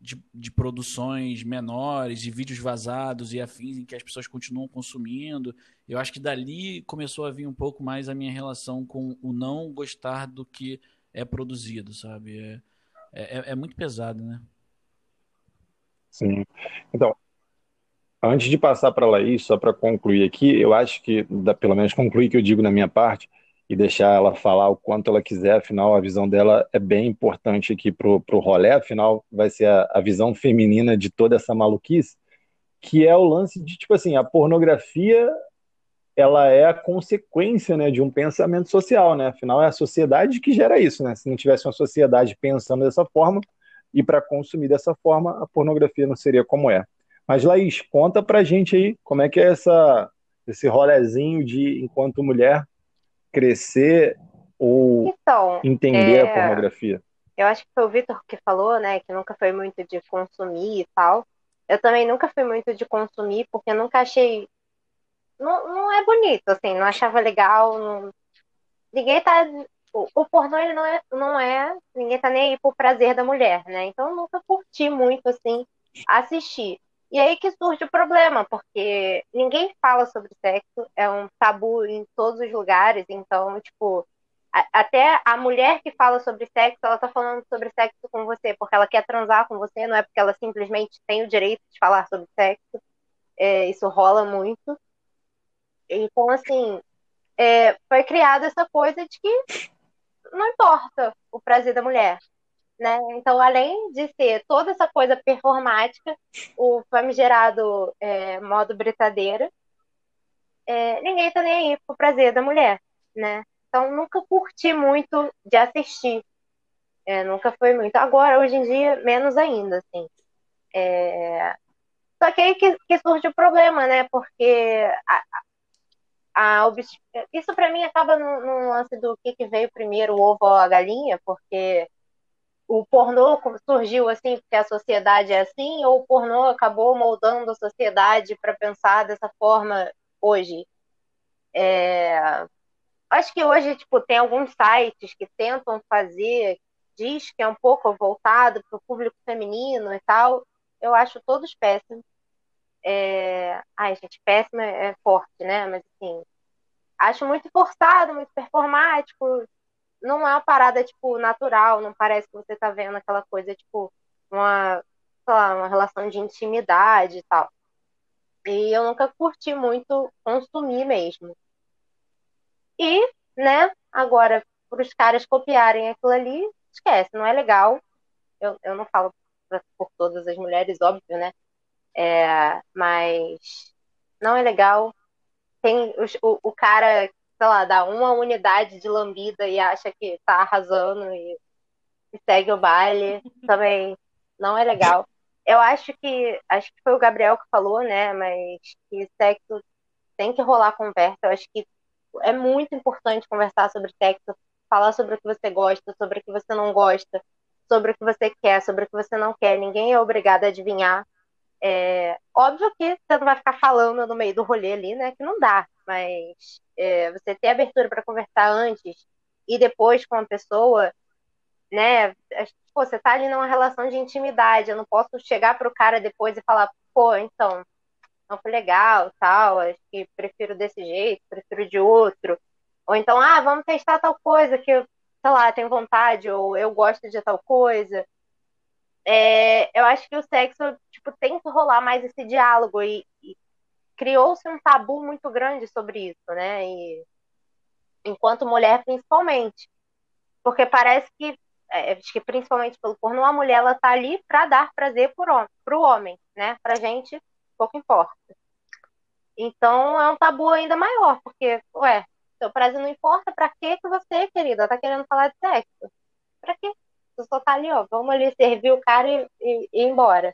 de, de produções menores, de vídeos vazados e afins em que as pessoas continuam consumindo. Eu acho que dali começou a vir um pouco mais a minha relação com o não gostar do que é produzido, sabe? É, é, é muito pesado, né? Sim. Então, antes de passar para a Laís, só para concluir aqui, eu acho que, pelo menos concluir que eu digo na minha parte, e deixar ela falar o quanto ela quiser, afinal a visão dela é bem importante aqui para o rolê, afinal vai ser a, a visão feminina de toda essa maluquice, que é o lance de, tipo assim, a pornografia ela é a consequência né, de um pensamento social, né? Afinal, é a sociedade que gera isso, né? Se não tivesse uma sociedade pensando dessa forma e para consumir dessa forma, a pornografia não seria como é. Mas, Laís, conta pra gente aí como é que é essa, esse rolezinho de, enquanto mulher, crescer ou então, entender é... a pornografia. Eu acho que foi o Vitor que falou, né, que nunca foi muito de consumir e tal. Eu também nunca fui muito de consumir, porque nunca achei não, não é bonito, assim, não achava legal. Não... Ninguém tá. O, o pornô ele não é, não é. Ninguém tá nem aí pro prazer da mulher, né? Então eu nunca curti muito, assim, assistir. E aí que surge o problema, porque ninguém fala sobre sexo, é um tabu em todos os lugares, então, tipo, até a mulher que fala sobre sexo, ela tá falando sobre sexo com você porque ela quer transar com você, não é porque ela simplesmente tem o direito de falar sobre sexo. É, isso rola muito. Então, assim, é, foi criada essa coisa de que não importa o prazer da mulher. Né? Então, além de ser toda essa coisa performática, o famigerado é, modo britadeira, é, ninguém tá nem aí pro prazer da mulher, né? Então, nunca curti muito de assistir. É, nunca foi muito. Agora, hoje em dia, menos ainda, assim. É... Só que aí que, que surge o problema, né? Porque a, a isso para mim acaba no, no, lance do que, que veio primeiro, o ovo ou a galinha, porque o pornô surgiu assim porque a sociedade é assim, ou o pornô acabou moldando a sociedade para pensar dessa forma hoje. É... Acho que hoje tipo, tem alguns sites que tentam fazer, diz que é um pouco voltado para o público feminino e tal. Eu acho todos péssimos. É... Ai, gente, péssima é forte, né? Mas assim, acho muito forçado, muito performático. Não é uma parada, tipo, natural, não parece que você tá vendo aquela coisa, tipo, uma, sei lá, uma relação de intimidade e tal. E eu nunca curti muito consumir mesmo. E, né, agora, para os caras copiarem aquilo ali, esquece, não é legal. Eu, eu não falo por todas as mulheres, óbvio, né? É, mas não é legal. Tem o, o cara, sei lá, dá uma unidade de lambida e acha que tá arrasando e, e segue o baile. Também não é legal. Eu acho que, acho que foi o Gabriel que falou, né? Mas que sexo tem que rolar conversa. Eu acho que é muito importante conversar sobre sexo, falar sobre o que você gosta, sobre o que você não gosta, sobre o que você quer, sobre o que você não quer. Ninguém é obrigado a adivinhar É, óbvio que você não vai ficar falando no meio do rolê ali, né? Que não dá, mas é, você ter abertura para conversar antes e depois com a pessoa, né? Pô, você tá ali numa relação de intimidade. Eu não posso chegar pro cara depois e falar, pô, então, não foi legal, tal, acho que prefiro desse jeito, prefiro de outro. Ou então, ah, vamos testar tal coisa que sei lá, tenho vontade, ou eu gosto de tal coisa. É, eu acho que o sexo, tipo, tem que rolar mais esse diálogo e, e criou-se um tabu muito grande sobre isso, né? E, enquanto mulher, principalmente. Porque parece que, é, acho que principalmente pelo porno, a mulher, ela tá ali para dar prazer pro homem, né? Pra gente, pouco importa. Então é um tabu ainda maior, porque, ué, seu prazer não importa, pra que que você, querida, tá querendo falar de sexo? Pra quê? Você só tá ali, ó, vamos ali servir o cara e, e, e ir embora.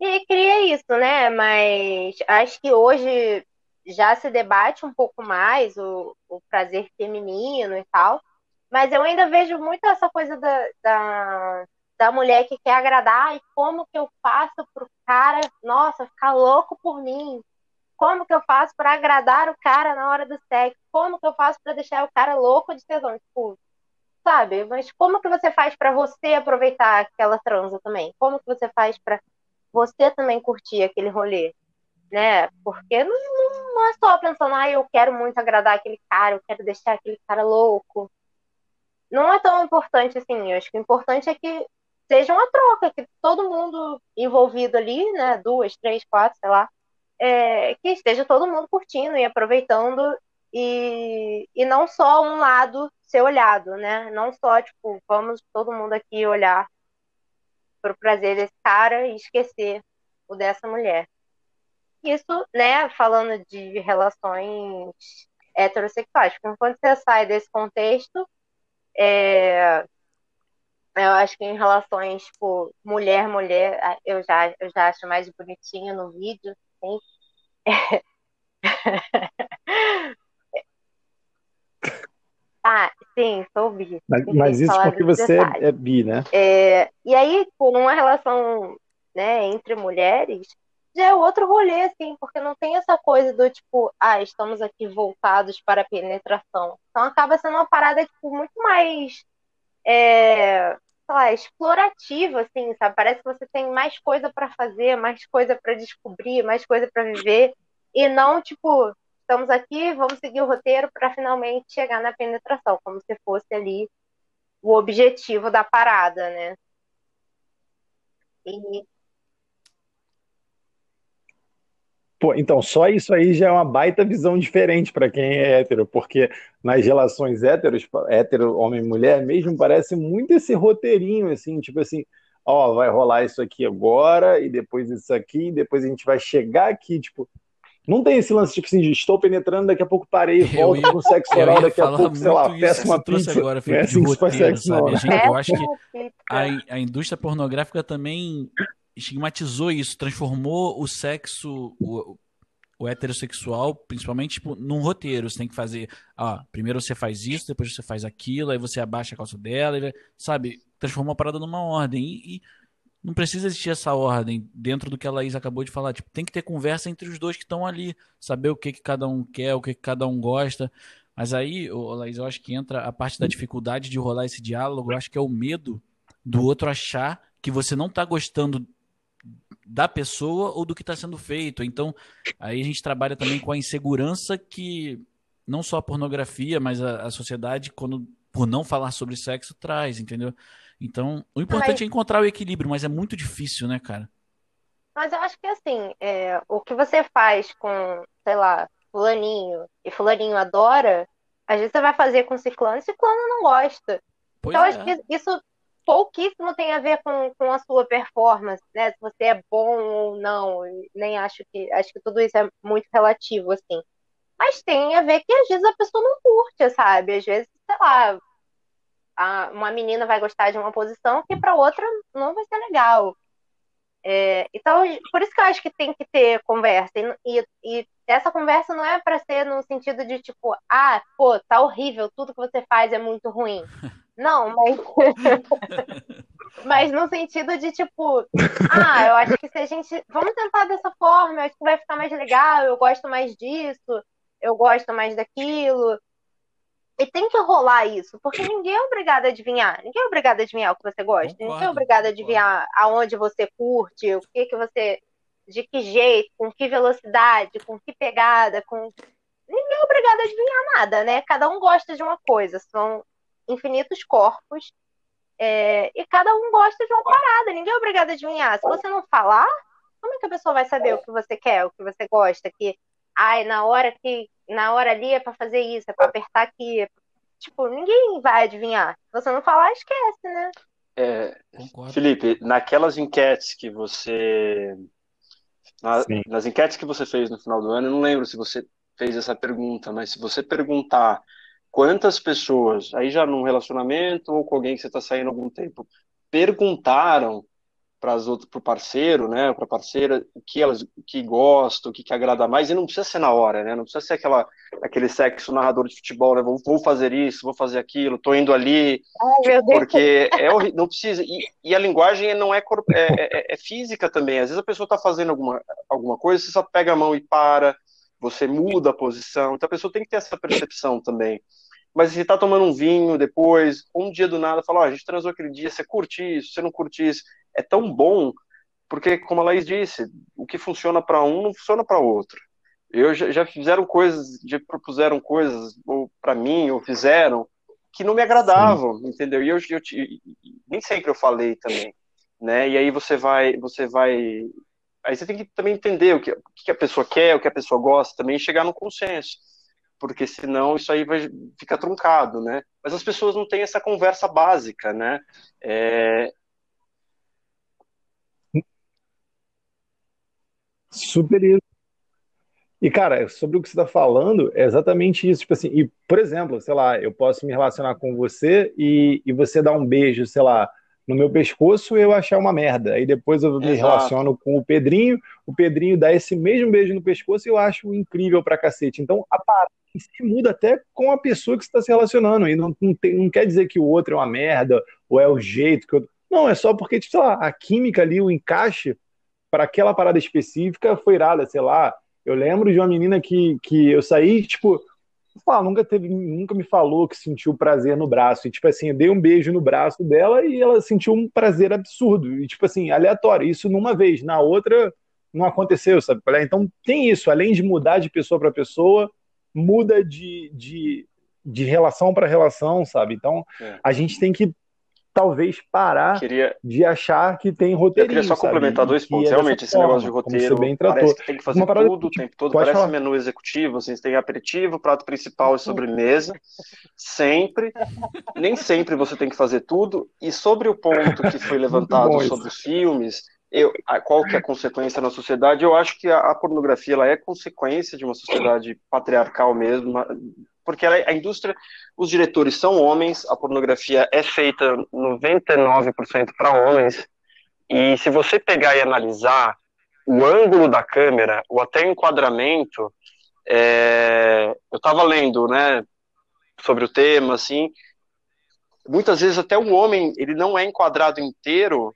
E cria isso, né? Mas acho que hoje já se debate um pouco mais o, o prazer feminino e tal. Mas eu ainda vejo muito essa coisa da, da, da mulher que quer agradar e como que eu faço pro cara, nossa, ficar louco por mim? Como que eu faço para agradar o cara na hora do sexo? Como que eu faço para deixar o cara louco de tesão? Tipo, sabe? Mas como que você faz para você aproveitar aquela transa também? Como que você faz para você também curtir aquele rolê? Né? Porque não, não, é só pensando, ah, eu quero muito agradar aquele cara, eu quero deixar aquele cara louco. Não é tão importante assim. Eu acho que o importante é que seja uma troca, que todo mundo envolvido ali, né, duas, três, quatro, sei lá, é, que esteja todo mundo curtindo e aproveitando e, e não só um lado ser olhado, né? Não só, tipo, vamos todo mundo aqui olhar para o prazer desse cara e esquecer o dessa mulher. Isso, né, falando de relações heterossexuais, quando você sai desse contexto, é, eu acho que em relações, tipo, mulher-mulher, eu já, eu já acho mais bonitinho no vídeo, assim. ah, sim, sou bi. Mas, mas isso porque você é, é bi, né? É, e aí, por uma relação né, entre mulheres, já é outro rolê, assim, porque não tem essa coisa do tipo, ah, estamos aqui voltados para a penetração. Então acaba sendo uma parada, tipo, muito mais é, lá, explorativa, assim, sabe? Parece que você tem mais coisa para fazer, mais coisa para descobrir, mais coisa para viver, e não, tipo, estamos aqui, vamos seguir o roteiro para finalmente chegar na penetração, como se fosse ali o objetivo da parada, né? E Pô, então, só isso aí já é uma baita visão diferente para quem é hétero, porque nas relações héteros, hétero, homem e mulher, mesmo parece muito esse roteirinho, assim, tipo assim, ó, vai rolar isso aqui agora, e depois isso aqui, e depois a gente vai chegar aqui, tipo, não tem esse lance, tipo assim, de estou penetrando, daqui a pouco parei e volto ia, com sexo oral, daqui a pouco, sei lá, peço uma pizza. Agora, não é assim que faz sexo, não. Né? Gente, eu acho que a, a indústria pornográfica também estigmatizou isso, transformou o sexo, o, o heterossexual, principalmente, tipo, num roteiro. Você tem que fazer, ó, primeiro você faz isso, depois você faz aquilo, aí você abaixa a calça dela, e, sabe? Transformou a parada numa ordem. E, e, não precisa existir essa ordem dentro do que a Laís acabou de falar. Tipo, tem que ter conversa entre os dois que estão ali, saber o que, que cada um quer, o que, que cada um gosta. Mas aí, ô, Laís, eu acho que entra a parte da dificuldade de rolar esse diálogo, eu acho que é o medo do outro achar que você não tá gostando da pessoa ou do que está sendo feito. Então, aí a gente trabalha também com a insegurança que não só a pornografia, mas a, a sociedade, quando por não falar sobre sexo, traz, entendeu? Então, o importante mas... é encontrar o equilíbrio, mas é muito difícil, né, cara? Mas eu acho que assim, é, o que você faz com, sei lá, fulaninho, e fulaninho adora, às vezes você vai fazer com ciclano e ciclano não gosta. Pois então, é. acho que isso pouquíssimo tem a ver com, com a sua performance, né? Se você é bom ou não. Nem acho que. Acho que tudo isso é muito relativo, assim. Mas tem a ver que às vezes a pessoa não curte, sabe? Às vezes, sei lá, a, uma menina vai gostar de uma posição que para outra não vai ser legal. É, então, por isso que eu acho que tem que ter conversa. E, e, e essa conversa não é para ser no sentido de tipo, ah, pô, tá horrível, tudo que você faz é muito ruim. Não, mas. Mas no sentido de, tipo, ah, eu acho que se a gente. Vamos tentar dessa forma, eu acho que vai ficar mais legal, eu gosto mais disso, eu gosto mais daquilo. E tem que rolar isso, porque ninguém é obrigado a adivinhar. Ninguém é obrigado a adivinhar o que você gosta. Concordo, ninguém é obrigado a adivinhar concordo. aonde você curte, o que que você. De que jeito, com que velocidade, com que pegada, com. Ninguém é obrigado a adivinhar nada, né? Cada um gosta de uma coisa. São infinitos corpos. É... e cada um gosta de uma parada. Ninguém é obrigado a adivinhar. Se você não falar, como é que a pessoa vai saber o que você quer, o que você gosta? Que, ai, na hora que na hora ali é para fazer isso, é para apertar aqui. Tipo, ninguém vai adivinhar. Se você não falar, esquece, né? É, Felipe, naquelas enquetes que você. Na, nas enquetes que você fez no final do ano, eu não lembro se você fez essa pergunta, mas se você perguntar quantas pessoas, aí já num relacionamento ou com alguém que você está saindo há algum tempo, perguntaram para o parceiro, né, para a parceira, o que elas o que gosta, o que, que agrada mais, e não precisa ser na hora, né, não precisa ser aquela, aquele sexo narrador de futebol, né, vou, vou fazer isso, vou fazer aquilo, tô indo ali, Ai, porque é horrível, não precisa, e, e, a linguagem não é, é, é, é, é física também, às vezes a pessoa está fazendo alguma, alguma coisa, você só pega a mão e para, você muda a posição, então a pessoa tem que ter essa percepção também, mas se tá tomando um vinho depois, um dia do nada, fala, ó, oh, a gente transou aquele dia, você curte isso, você não curte isso, é tão bom, porque, como a Laís disse, o que funciona para um não funciona para outro. Eu já, já, fizeram coisas, já propuseram coisas ou para mim, ou fizeram, que não me agradavam, Sim. entendeu? E eu, eu, nem sempre eu falei também, né? E aí você vai, você vai, aí você tem que também entender o que, o que a pessoa quer, o que a pessoa gosta, também chegar no consenso, porque senão isso aí vai ficar truncado, né? Mas as pessoas não têm essa conversa básica, né? É, Super isso. E, cara, sobre o que você está falando, é exatamente isso. Tipo assim, e, por exemplo, sei lá, eu posso me relacionar com você e, e você dar um beijo, sei lá, no meu pescoço e eu achar uma merda. Aí depois eu me Exato. relaciono com o Pedrinho, o Pedrinho dá esse mesmo beijo no pescoço e eu acho incrível pra cacete. Então, a parada se muda até com a pessoa que você está se relacionando. E não, não, tem, não, quer dizer que o outro é uma merda ou é o jeito que eu... Não, é só porque, tipo, sei lá, a química ali, o encaixe para aquela parada específica foi irada, sei lá. Eu lembro de uma menina que, que eu saí, tipo, ah, nunca teve, nunca me falou que sentiu prazer no braço. E, tipo assim, eu dei um beijo no braço dela e ela sentiu um prazer absurdo. E, tipo assim, aleatório. Isso numa vez, na outra não aconteceu, sabe? É? Então tem isso, além de mudar de pessoa para pessoa, muda de, de, de relação para relação, sabe? Então é. a gente tem que talvez parar queria... de achar que tem roteiro. Eu queria só complementar dois pontos. É Realmente, esse forma, negócio de roteiro bem parece que tem que fazer parada... tudo o tempo todo. Pode parece falar. menu executivo, vocês têm aperitivo, prato principal e sobremesa. sempre. Nem sempre você tem que fazer tudo. E sobre o ponto que foi levantado sobre os filmes, eu, qual que é a consequência na sociedade? Eu acho que a, a pornografia ela é consequência de uma sociedade patriarcal mesmo, porque ela, a indústria, os diretores são homens, a pornografia é feita 99% para homens, e se você pegar e analisar o ângulo da câmera, ou até o enquadramento, é, eu estava lendo, né, sobre o tema, assim, muitas vezes até o homem, ele não é enquadrado inteiro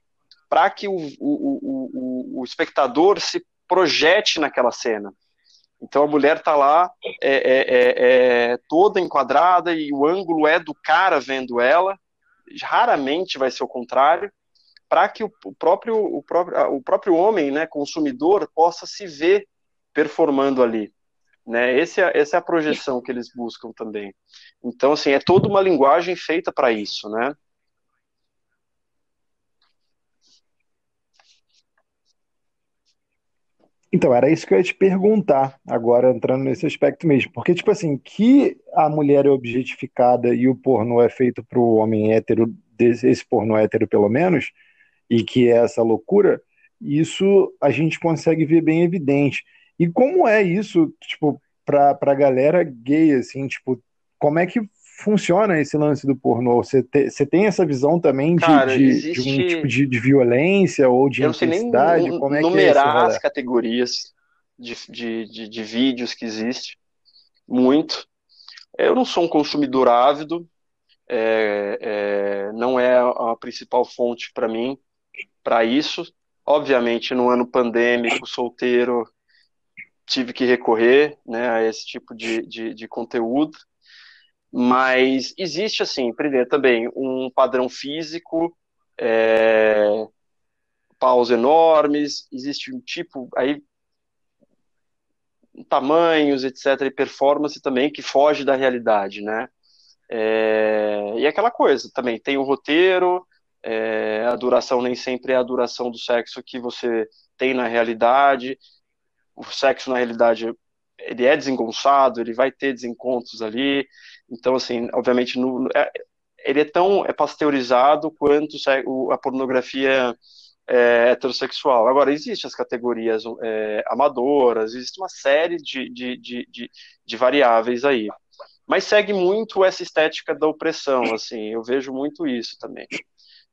para que o, o, o, o espectador se projete naquela cena. Então a mulher está lá é, é, é, é, toda enquadrada e o ângulo é do cara vendo ela. Raramente vai ser o contrário, para que o, próprio, o, próprio, o próprio homem, né, consumidor, possa se ver performando ali. Né? Esse é, essa é a projeção que eles buscam também. Então, assim, é toda uma linguagem feita para isso, né? Então, era isso que eu ia te perguntar, agora entrando nesse aspecto mesmo. Porque, tipo assim, que a mulher é objetificada e o pornô é feito para o homem hétero, esse pornô hétero pelo menos, e que é essa loucura, isso a gente consegue ver bem evidente. E como é isso, tipo, para a galera gay, assim, tipo, como é que funciona esse lance do pornô? Você, te, você tem essa visão também de, Cara, de, existe... de um tipo de, de, violência ou de Eu intensidade? Não sei nem Como é numerar que é as categorias de, de, de, vídeos que existe. Muito. Eu não sou um consumidor ávido. é, é, não é a principal fonte para mim para isso. Obviamente, no ano pandêmico, solteiro, tive que recorrer né, a esse tipo de, de, de conteúdo. Mas existe, assim, primeiro também, um padrão físico, é, paus enormes, existe um tipo, aí tamanhos, etc, e performance também que foge da realidade, né? É, e aquela coisa também, tem o roteiro, é, a duração nem sempre é a duração do sexo que você tem na realidade, o sexo na realidade ele é desengonçado, ele vai ter desencontros ali, então assim, obviamente no, é, ele é tão é pasteurizado quanto a pornografia é, heterossexual. Agora, existem as categorias é, amadoras, existe uma série de, de, de, de, de variáveis aí mas segue muito essa estética da opressão, assim, eu vejo muito isso também.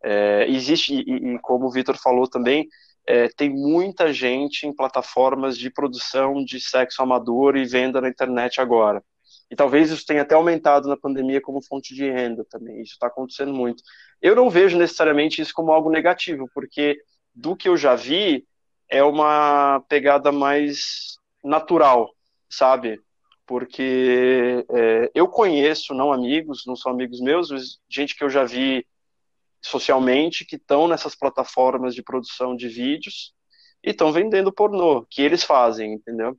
É, existe, e, e, como o Vitor falou também, é, tem muita gente em plataformas de produção de sexo amador e venda na internet agora. E talvez isso tenha até aumentado na pandemia como fonte de renda também, isso está acontecendo muito. Eu não vejo necessariamente isso como algo negativo, porque do que eu já vi, é uma pegada mais natural, sabe? porque é, eu conheço, não amigos, não são amigos meus, gente que eu já vi socialmente que estão nessas plataformas de produção de vídeos e estão vendendo pornô, que eles fazem, entendeu?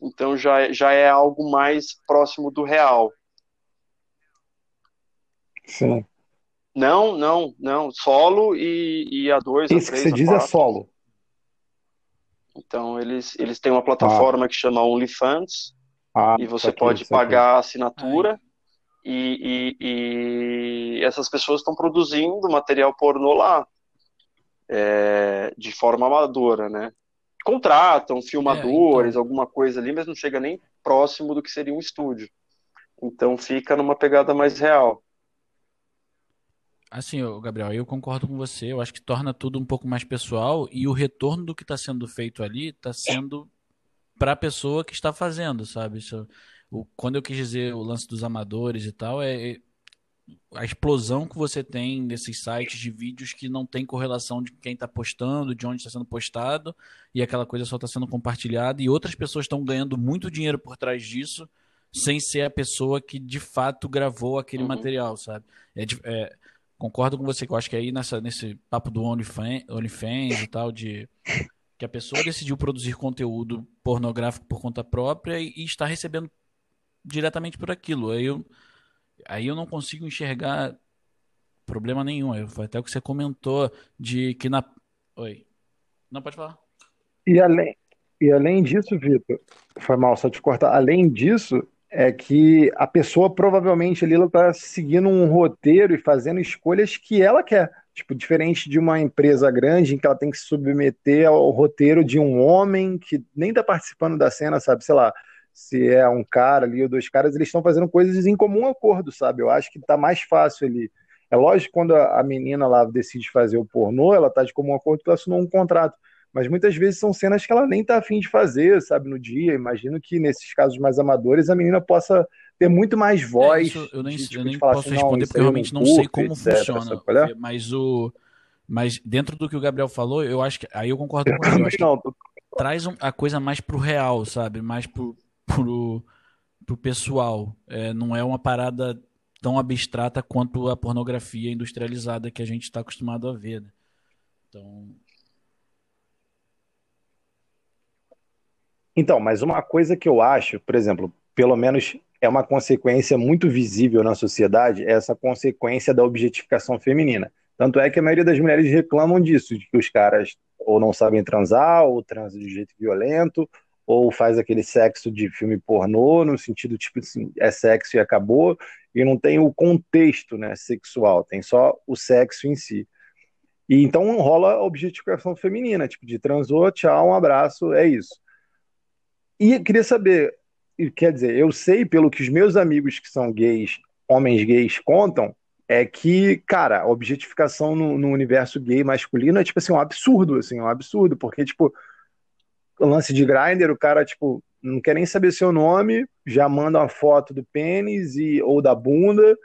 Então já, já é algo mais próximo do real. Sim. Não, não, não. Solo e, e a dois. Isso a três, que você diz é quatro. é solo. Então eles, eles têm uma plataforma ah. que chama OnlyFans, ah, e você pode pagar a assinatura e, e, e, essas pessoas estão produzindo material pornô lá é, de forma amadora, né? Contratam filmadores, é, então... alguma coisa ali, mas não chega nem próximo do que seria um estúdio. Então fica numa pegada mais real. Assim, Gabriel, eu concordo com você. Eu acho que torna tudo um pouco mais pessoal e o retorno do que está sendo feito ali está sendo para a pessoa que está fazendo, sabe? Isso, o, quando eu quis dizer o lance dos amadores e tal, é, é a explosão que você tem nesses sites de vídeos que não tem correlação de quem está postando, de onde está sendo postado, e aquela coisa só está sendo compartilhada, e outras pessoas estão ganhando muito dinheiro por trás disso, sem ser a pessoa que de fato gravou aquele uhum. material, sabe? É, é, concordo com você que eu acho que aí nessa, nesse papo do OnlyFans, OnlyFans e tal, de que a pessoa decidiu produzir conteúdo pornográfico por conta própria e, e está recebendo diretamente por aquilo. Aí eu, aí eu não consigo enxergar problema nenhum. Foi até o que você comentou de que na. Oi. Não pode falar. E além, e além disso, Vitor, foi mal só te cortar. Além disso, é que a pessoa provavelmente ali ela está seguindo um roteiro e fazendo escolhas que ela quer. Tipo, diferente de uma empresa grande em que ela tem que se submeter ao roteiro de um homem que nem tá participando da cena, sabe? Sei lá, se é um cara ali ou dois caras, eles estão fazendo coisas em comum acordo, sabe? Eu acho que tá mais fácil ali. É lógico quando a menina lá decide fazer o pornô, ela tá de comum acordo que ela assinou um contrato. Mas muitas vezes são cenas que ela nem tá afim de fazer, sabe, no dia. Imagino que nesses casos mais amadores a menina possa ter muito mais é, voz. É, eu nem, de, tipo, eu nem posso assim, responder porque eu realmente não, sei como etc, funciona. É? Mas o. Mas dentro do que o Gabriel falou, eu acho que. Aí eu concordo com ele. Eu acho não, traz um, a coisa mais pro real, sabe? Mais pro, pro, pro pessoal. É, não é uma parada tão abstrata quanto a pornografia industrializada que a gente está acostumado a ver. Né? Então. Então, mas uma coisa que eu acho, por exemplo, pelo menos é uma consequência muito visível na sociedade, é essa consequência da objetificação feminina. Tanto é que a maioria das mulheres reclamam disso, de que os caras ou não sabem transar, ou transam de jeito violento, ou faz aquele sexo de filme pornô, no sentido tipo assim, é sexo e acabou, e não tem o contexto né, sexual, tem só o sexo em si. E então rola a objetificação feminina, tipo de transou, tchau, um abraço, é isso. E queria saber, quer dizer, eu sei pelo que os meus amigos que são gays, homens gays, contam, é que, cara, a objetificação no, no, universo gay masculino é, tipo assim, um absurdo, assim, um absurdo, porque, tipo, lance de grinder, o cara, tipo, não quer nem saber seu nome, já manda uma foto do pênis e, ou da bunda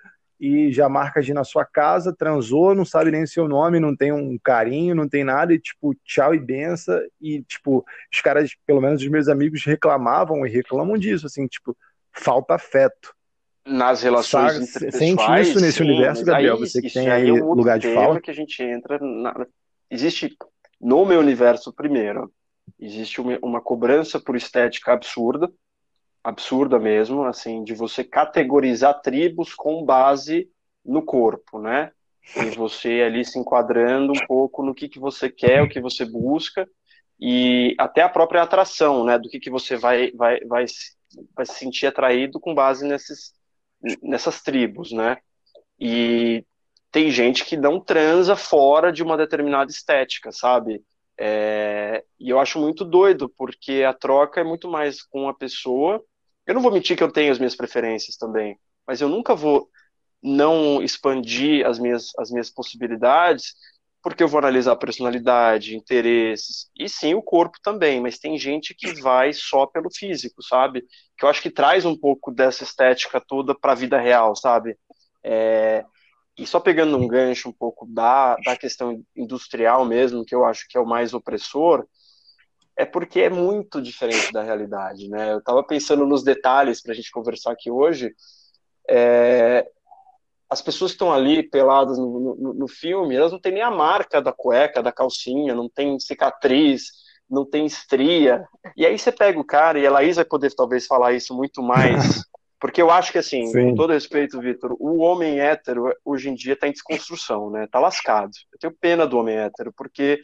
e já marca de ir na sua casa, transou, não sabe nem seu nome, não tem um carinho, não tem nada, e tipo, tchau e benção. E, tipo, os caras, pelo menos os meus amigos, reclamavam e reclamam disso, assim, tipo, falta afeto. Nas relações Sabe, interpessoais. Sente isso nesse sim, universo, Gabriel? Aí, você que tem aí, é um lugar de fala? que a gente entra. Na... Existe, no meu universo, primeiro, existe uma, uma cobrança por estética absurda absurda mesmo, assim, de você categorizar tribos com base no corpo, né? E você ali se enquadrando um pouco no que, que você quer, o que você busca, e até a própria atração, né? Do que, que você vai, vai, vai, vai se sentir atraído com base nesses, nessas tribos, né? E tem gente que não transa fora de uma determinada estética, sabe? É, e eu acho muito doido, porque a troca é muito mais com a pessoa eu não vou mentir que eu tenho as minhas preferências também, mas eu nunca vou não expandir as minhas, as minhas possibilidades, porque eu vou analisar personalidade, interesses, e sim o corpo também, mas tem gente que vai só pelo físico, sabe? Que eu acho que traz um pouco dessa estética toda para a vida real, sabe? É, e só pegando um gancho um pouco da, da questão industrial mesmo, que eu acho que é o mais opressor, é porque é muito diferente da realidade, né? Eu estava pensando nos detalhes para a gente conversar aqui hoje. É... As pessoas que estão ali peladas no, no, no, filme, elas não têm nem a marca da cueca, da calcinha, não tem cicatriz, não tem estria. E aí você pega o cara, e a Laís vai poder talvez falar isso muito mais, porque eu acho que assim, Sim. com todo respeito, Vitor, o homem hétero hoje em dia está em desconstrução, né? Tá lascado. Eu tenho pena do homem hétero, porque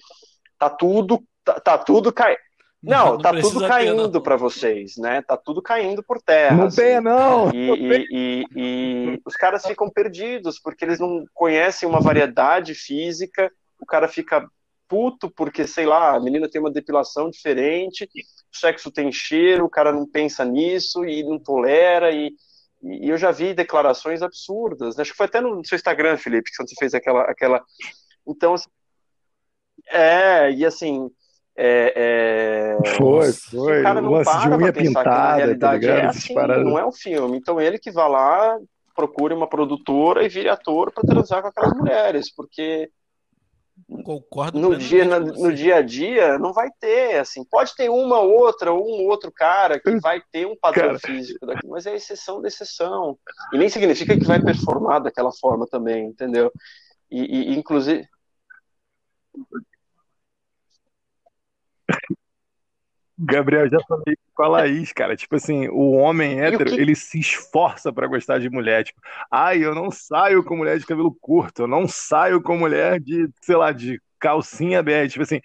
tá tudo tá, tá tudo caindo. Não, não tá tudo caindo para vocês, né? Tá tudo caindo por terra. Não assim. tem, não. E, e, e, e, os caras ficam perdidos porque eles não conhecem uma variedade física. O cara fica puto porque, sei lá, a menina tem uma depilação diferente, o sexo tem cheiro, o cara não pensa nisso e não tolera. E, e eu já vi declarações absurdas. Né? Acho que foi até no seu Instagram, Felipe, que você fez aquela. aquela... Então, assim, é, e assim é, é... Foi, foi. O cara não Lance para de unha pintada, na tá realidade tá é assim, não é um filme. Então ele que vai lá, procure uma produtora e vire ator para transar com aquelas mulheres, porque Concordo no dia, no dia a dia não vai ter, assim, pode ter uma outra, um outro cara que vai ter um padrão cara. físico daqui, mas é exceção da exceção. E nem significa que vai performar daquela forma também, entendeu? E, e inclusive Gabriel, já falei com a Laís, cara. Tipo assim, o homem hétero, que... ele se esforça para gostar de mulher. Tipo, ai, eu não saio com mulher de cabelo curto, eu não saio com mulher de, sei lá, de calcinha aberta. Tipo assim,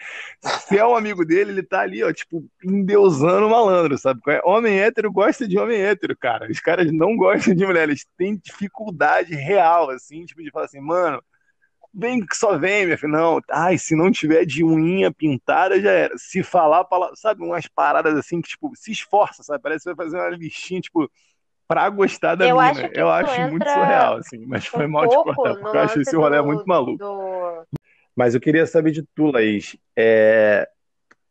se é um amigo dele, ele tá ali, ó, tipo, endeusando o malandro, sabe? Homem hétero gosta de homem hétero, cara. Os caras não gostam de mulher, eles têm dificuldade real, assim, tipo, de falar assim, mano Vem que só vem, minha filha. Não, ai, se não tiver de unha pintada, já era. Se falar, sabe, umas paradas assim que, tipo, se esforça, sabe? Parece que vai fazer uma listinha, tipo, pra gostar da eu mina. Acho eu acho muito surreal, assim, mas foi mal de cortar, porque eu acho esse rolê do, muito maluco. Do... Mas eu queria saber de tu, Laís. É,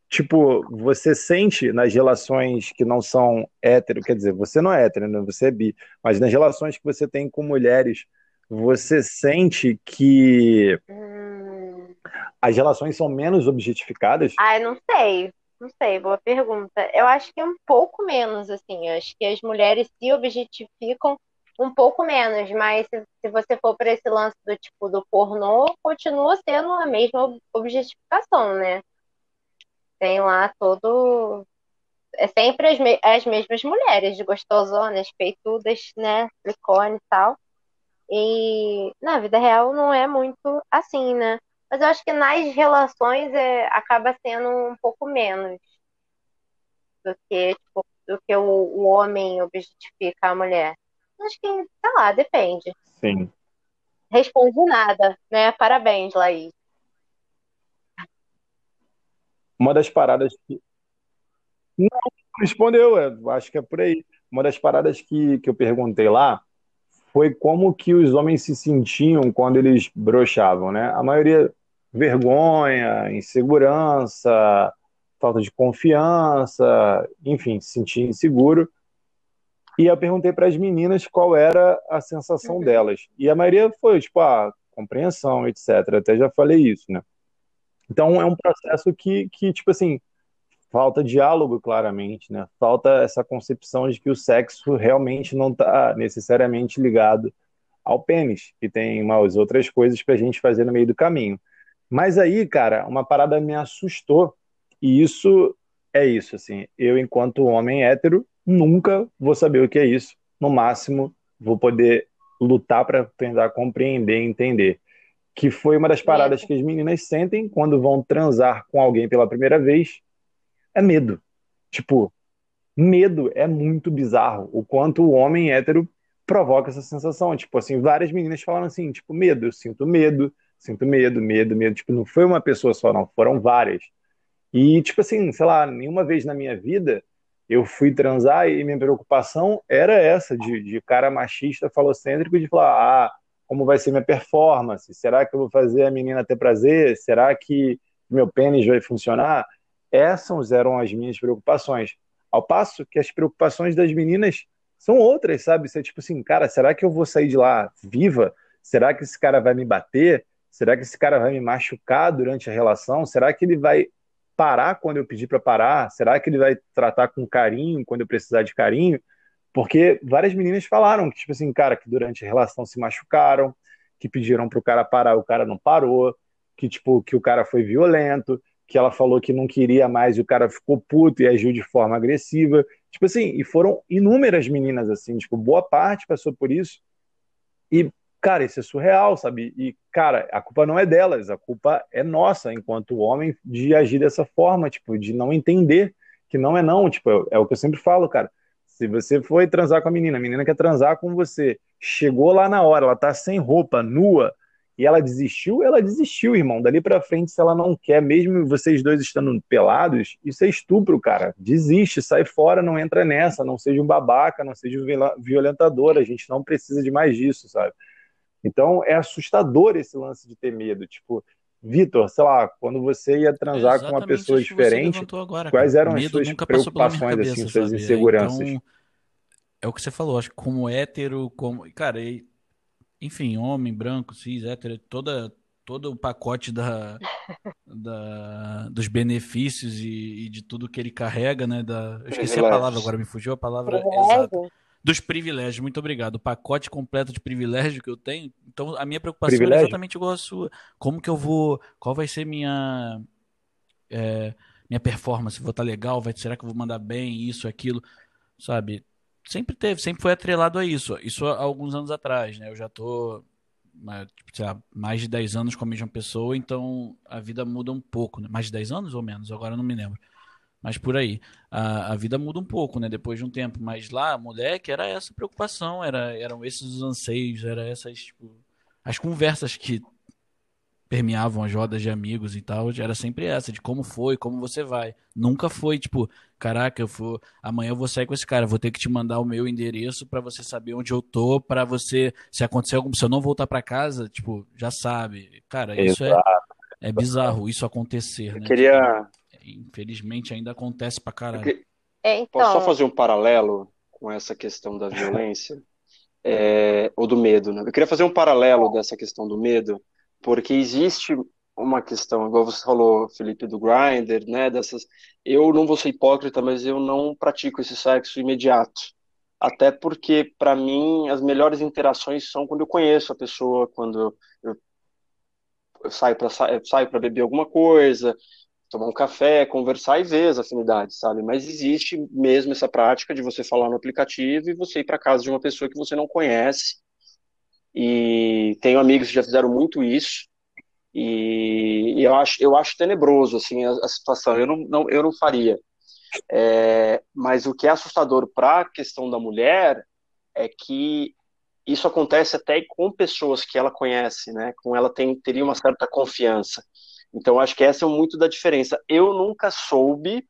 tipo, você sente nas relações que não são hétero, quer dizer, você não é hétero, né? você é bi, mas nas relações que você tem com mulheres, você sente que hum... as relações são menos objetificadas? Ah, não sei. Não sei, boa pergunta. Eu acho que é um pouco menos, assim. Eu acho que as mulheres se objetificam um pouco menos, mas se, se você for para esse lance do tipo do pornô, continua sendo a mesma objetificação, né? Tem lá todo. É sempre as, me... as mesmas mulheres, gostosonas, peitudas, né? Silicone e tal. E na vida real não é muito assim, né? Mas eu acho que nas relações é, acaba sendo um pouco menos do que, tipo, do que o, o homem objetifica a mulher. Acho que, sei lá, depende. Sim. Responde nada, né? Parabéns, Laís. Uma das paradas que. Não, respondeu, é, acho que é por aí. Uma das paradas que, que eu perguntei lá foi como que os homens se sentiam quando eles brochavam, né? A maioria vergonha, insegurança, falta de confiança, enfim, se sentia inseguro. E eu perguntei para as meninas qual era a sensação uhum. delas. E a maioria foi, tipo, a compreensão, etc. Até já falei isso, né? Então é um processo que, que tipo assim, falta diálogo, claramente, né? Falta essa concepção de que o sexo realmente não está necessariamente ligado ao pênis, que tem umas outras coisas para a gente fazer no meio do caminho. Mas aí, cara, uma parada me assustou, e isso é isso, assim, eu, enquanto homem hétero, nunca vou saber o que é isso. No máximo, vou poder lutar para tentar compreender e entender. Que foi uma das paradas que as meninas sentem quando vão transar com alguém pela primeira vez, é medo. Tipo, medo é muito bizarro. O quanto o homem hétero provoca essa sensação. Tipo assim, várias meninas falaram assim, tipo, medo, eu sinto medo, sinto medo, medo, medo. Tipo, não foi uma pessoa só, não, foram várias. E, tipo assim, sei lá, nenhuma vez na minha vida eu fui transar e minha preocupação era essa, de, de cara machista, falocêntrico, de falar, ah, como vai ser minha performance? Será que eu vou fazer a menina ter prazer? Será que meu pênis vai funcionar? Essas eram as minhas preocupações. Ao passo que as preocupações das meninas são outras, sabe? Você é tipo assim, cara, será que eu vou sair de lá viva? Será que esse cara vai me bater? Será que esse cara vai me machucar durante a relação? Será que ele vai parar quando eu pedir para parar? Será que ele vai tratar com carinho quando eu precisar de carinho? Porque várias meninas falaram que, tipo assim, cara, que durante a relação se machucaram, que pediram para o cara parar, o cara não parou, que, tipo, que o cara foi violento, que ela falou que não queria mais e o cara ficou puto e agiu de forma agressiva. Tipo assim, e foram inúmeras meninas assim, tipo, boa parte passou por isso. E, cara, isso é surreal, sabe? E, cara, a culpa não é delas, a culpa é nossa, enquanto homem, de agir dessa forma, tipo, de não entender que não é não. Tipo, é, é o que eu sempre falo, cara. Se você foi transar com a menina, a menina quer transar com você, chegou lá na hora, ela tá sem roupa, nua, e ela desistiu, ela desistiu, irmão. Dali para frente, se ela não quer, mesmo vocês dois estando pelados, isso é estupro, cara. Desiste, sai fora, não entra nessa, não seja um babaca, não seja um violentador. A gente não precisa de mais disso, sabe? Então é assustador esse lance de ter medo. Tipo, Vitor, sei lá, quando você ia transar é com uma pessoa diferente, agora, quais eram as suas preocupações, cabeça, assim, suas inseguranças? Então, é o que você falou, acho que como hétero, como. Cara, enfim, homem, branco, cis, hétero, toda, todo o pacote da, da, dos benefícios e, e, de tudo que ele carrega, né? Da, eu esqueci a palavra agora, me fugiu a palavra exata. Dos privilégios, muito obrigado. O pacote completo de privilégio que eu tenho. Então, a minha preocupação privilégio? é exatamente igual a sua. Como que eu vou. Qual vai ser minha. É, minha performance? Vou estar legal? Vai, será que eu vou mandar bem? Isso, aquilo? Sabe? Sempre teve, sempre foi atrelado a isso. Isso há alguns anos atrás, né? Eu já tô tipo, lá, mais de 10 anos com a mesma pessoa, então a vida muda um pouco, né? Mais de 10 anos ou menos? Agora não me lembro. Mas por aí. A, a vida muda um pouco, né? Depois de um tempo. Mas lá, moleque, era essa preocupação, era, eram esses os anseios, era essas, tipo, as conversas que permeavam as rodas de amigos e tal, era sempre essa, de como foi, como você vai. Nunca foi, tipo, caraca, eu vou, amanhã eu vou sair com esse cara, vou ter que te mandar o meu endereço para você saber onde eu tô, para você, se acontecer algum, se eu não voltar para casa, tipo, já sabe. Cara, isso é, é bizarro, isso acontecer, né? Eu queria... Tipo, infelizmente ainda acontece pra caralho. Que... É, então... Posso só fazer um paralelo com essa questão da violência? é, ou do medo, né? Eu queria fazer um paralelo dessa questão do medo, porque existe uma questão, igual você falou, Felipe, do grinder, né, dessas, eu não vou ser hipócrita, mas eu não pratico esse sexo imediato, até porque, para mim, as melhores interações são quando eu conheço a pessoa, quando eu, eu saio para saio para beber alguma coisa, tomar um café, conversar e ver as afinidades, sabe? Mas existe mesmo essa prática de você falar no aplicativo e você ir para casa de uma pessoa que você não conhece e tenho amigos que já fizeram muito isso. E, eu acho eu acho tenebroso assim a, a situação. Eu não, não, eu não faria. É, mas o que é assustador para a questão da mulher é que isso acontece até com pessoas que ela conhece né? Com ela tem teria uma certa confiança. Então acho que essa é muito da diferença. Eu nunca soube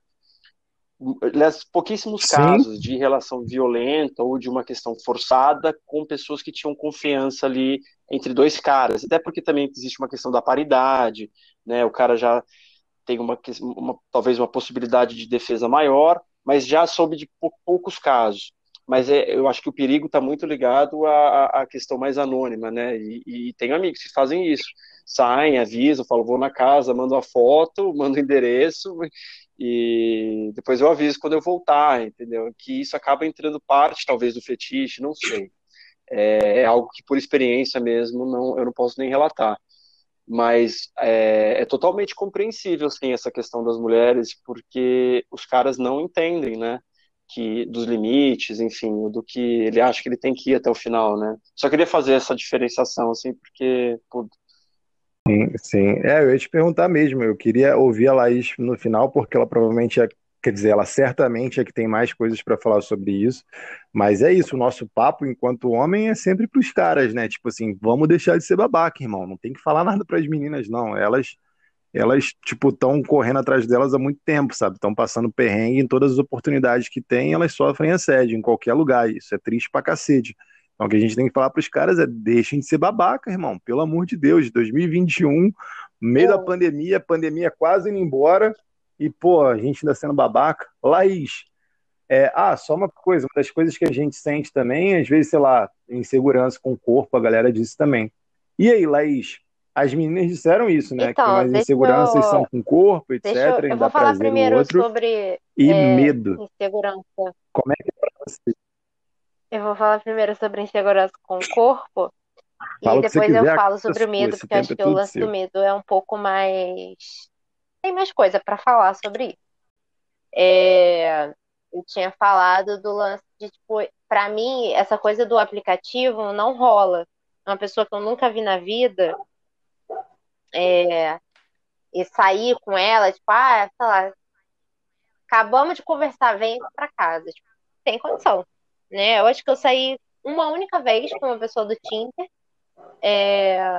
pouquíssimos Sim. casos de relação violenta ou de uma questão forçada com pessoas que tinham confiança ali entre dois caras, até porque também existe uma questão da paridade, né? O cara já tem uma, uma talvez uma possibilidade de defesa maior, mas já soube de poucos casos. mas é, eu acho que o perigo está muito ligado à, à, questão mais anônima, né? E, e tenho amigos que fazem isso, saem, avisam, falam, vou na casa, mando a foto, mando o endereço, e depois eu aviso quando eu voltar, entendeu? Que isso acaba entrando parte, talvez, do fetiche, não sei. É, é algo que, por experiência mesmo, não, eu não posso nem relatar mas é, é, totalmente compreensível sim essa questão das mulheres porque os caras não entendem né que dos limites, enfim, do que ele acha que ele tem que ir até o final, né? Só queria fazer essa diferenciação, assim, porque. Sim, sim. É, eu ia te perguntar mesmo. Eu queria ouvir a Laís no final, porque ela provavelmente é, quer dizer, ela certamente é que tem mais coisas para falar sobre isso. Mas é isso, o nosso papo enquanto homem é sempre para os caras, né? Tipo assim, vamos deixar de ser babaca, irmão. Não tem que falar nada para as meninas, não. Elas elas, tipo, estão correndo atrás delas há muito tempo, sabe? Estão passando perrengue em todas as oportunidades que têm, elas sofrem assédio em qualquer lugar. Isso é triste pra cacete. Então, o que a gente tem que falar pros caras é: deixem de ser babaca, irmão. Pelo amor de Deus, 2021, meio da pandemia, pandemia quase indo embora, e, pô, a gente ainda sendo babaca. Laís, é, ah, só uma coisa, uma das coisas que a gente sente também, às vezes, sei lá, insegurança com o corpo, a galera disse também. E aí, Laís, as meninas disseram isso, né? Então, que mais inseguranças eu... são com o corpo, etc. Eu, eu vou falar primeiro outro, sobre e é, medo. Insegurança. Como é que é pra você? Eu vou falar primeiro sobre insegurança com o corpo. Fala e depois eu falo sobre o medo, porque acho que o lance seu. do medo é um pouco mais. Tem mais coisa para falar sobre isso. É... Eu tinha falado do lance de, tipo, pra mim, essa coisa do aplicativo não rola. Uma pessoa que eu nunca vi na vida, é, e sair com ela, tipo, ah, sei lá, acabamos de conversar, vem pra casa. Tipo, tem condição, né? Eu acho que eu saí uma única vez com uma pessoa do Tinder, é,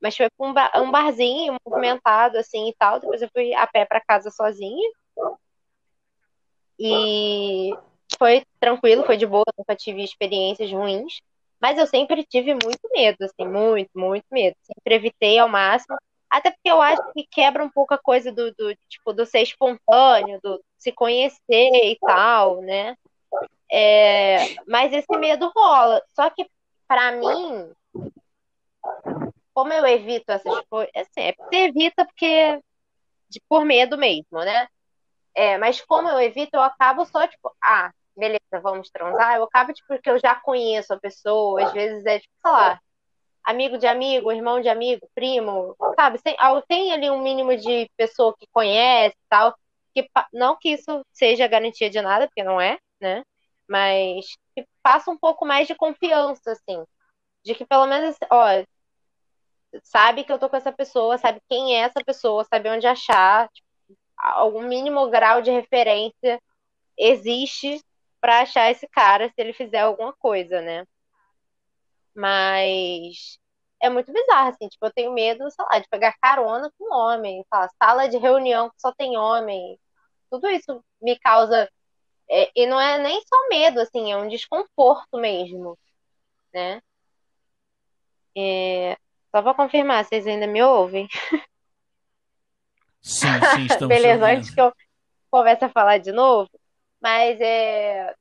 mas foi pra um, bar, um barzinho movimentado, assim, e tal. Depois eu fui a pé pra casa sozinha. E foi tranquilo, foi de boa, nunca tive experiências ruins. Mas eu sempre tive muito medo, assim, muito, muito medo. Sempre evitei ao máximo. Até porque eu acho que quebra um pouco a coisa do, do tipo, do ser espontâneo, do se conhecer e tal, né? É, mas esse medo rola. Só que, para mim, como eu evito essas coisas, assim, é, você evita porque de, por medo mesmo, né? É, mas como eu evito, eu acabo só, tipo, ah, beleza, vamos transar. Eu acabo, tipo, porque eu já conheço a pessoa, às vezes é, tipo, sei lá, amigo de amigo, irmão de amigo, primo, sabe? Tem, tem ali um mínimo de pessoa que conhece tal. Que, não que isso seja garantia de nada, porque não é, né? Mas que passa um pouco mais de confiança, assim. De que pelo menos, ó, sabe que eu tô com essa pessoa, sabe quem é essa pessoa, sabe onde achar, tipo, algum mínimo grau de referência existe para achar esse cara se ele fizer alguma coisa, né? Mas é muito bizarro, assim, tipo, eu tenho medo, sei lá, de pegar carona com homem, lá, sala de reunião que só tem homem. Tudo isso me causa. É, e não é nem só medo, assim, é um desconforto mesmo, né? É, só pra confirmar, vocês ainda me ouvem? Sim, sim, estamos Beleza, antes que eu comece a falar de novo. Mas é,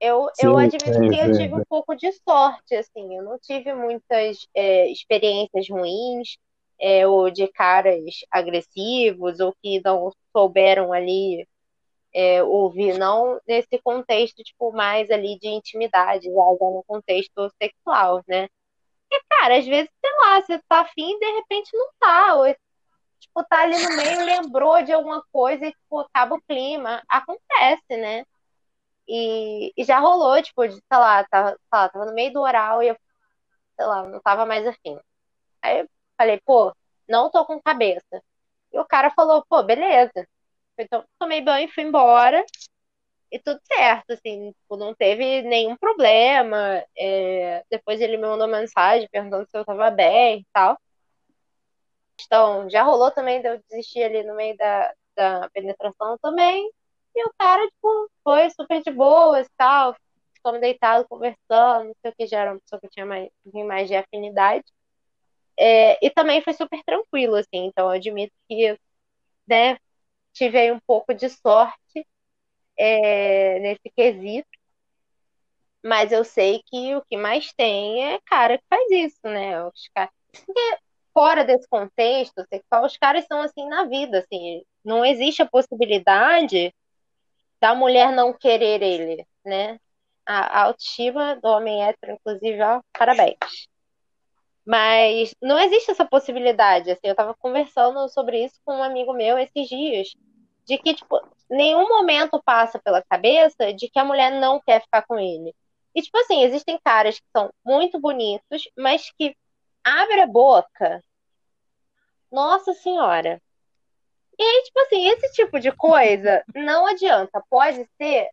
eu, sim, eu admito sim, que eu tive um pouco de sorte, assim, eu não tive muitas é, experiências ruins, é, ou de caras agressivos, ou que não souberam ali é, ouvir, não nesse contexto, tipo, mais ali de intimidade, já no contexto sexual, né? Porque, cara, às vezes, sei lá, você tá afim e de repente não tá, ou tipo, tá ali no meio, lembrou de alguma coisa e, tipo, acaba o clima. Acontece, né? E, e já rolou, tipo, de, sei lá, tava, sei lá, tava no meio do oral e eu, sei lá, não tava mais afim. Aí eu falei, pô, não tô com cabeça. E o cara falou, pô, beleza. Então, tomei banho e fui embora. E tudo certo, assim, tipo, não teve nenhum problema. É... Depois ele me mandou mensagem perguntando se eu tava bem e tal. Então, já rolou também de eu desistir ali no meio da, da penetração também. E o cara, tipo, foi super de boas e tal. Ficamos deitados conversando, não sei o que, já era uma pessoa que tinha mais, mais de afinidade. É, e também foi super tranquilo, assim. Então, eu admito que, né, tive aí um pouco de sorte é, nesse quesito. Mas eu sei que o que mais tem é cara que faz isso, né? Os caras. Porque fora desse contexto sexual, os caras são assim na vida, assim. Não existe a possibilidade da mulher não querer ele, né? A, autoestima do homem hétero, inclusive, ó, parabéns. Mas não existe essa possibilidade. Assim, eu estava conversando sobre isso com um amigo meu esses dias, de que tipo, nenhum momento passa pela cabeça de que a mulher não quer ficar com ele. E tipo assim, existem caras que são muito bonitos, mas que abre a boca. Nossa senhora. E aí, tipo assim, esse tipo de coisa não adianta. Pode ser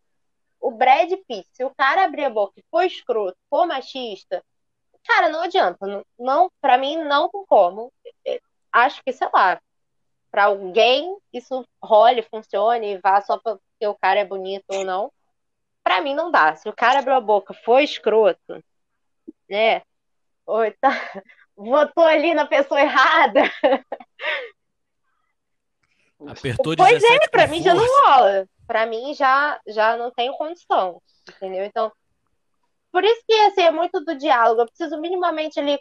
o Brad Pitt. Se o cara abrir a boca e for escroto, for machista, Cara, não adianta. Não, não para mim, não tem como. É, acho que, sei lá, para alguém isso role, funcione e vá só porque o cara é bonito ou não. Para mim, não dá. Se o cara abriu a boca, foi escroto, né? Ou tá, votou ali na pessoa errada. Apertou pois é, pra mim força. já não rola. Pra mim já, já não tenho condição. Entendeu? Então, por isso que assim, é muito do diálogo. Eu preciso minimamente ali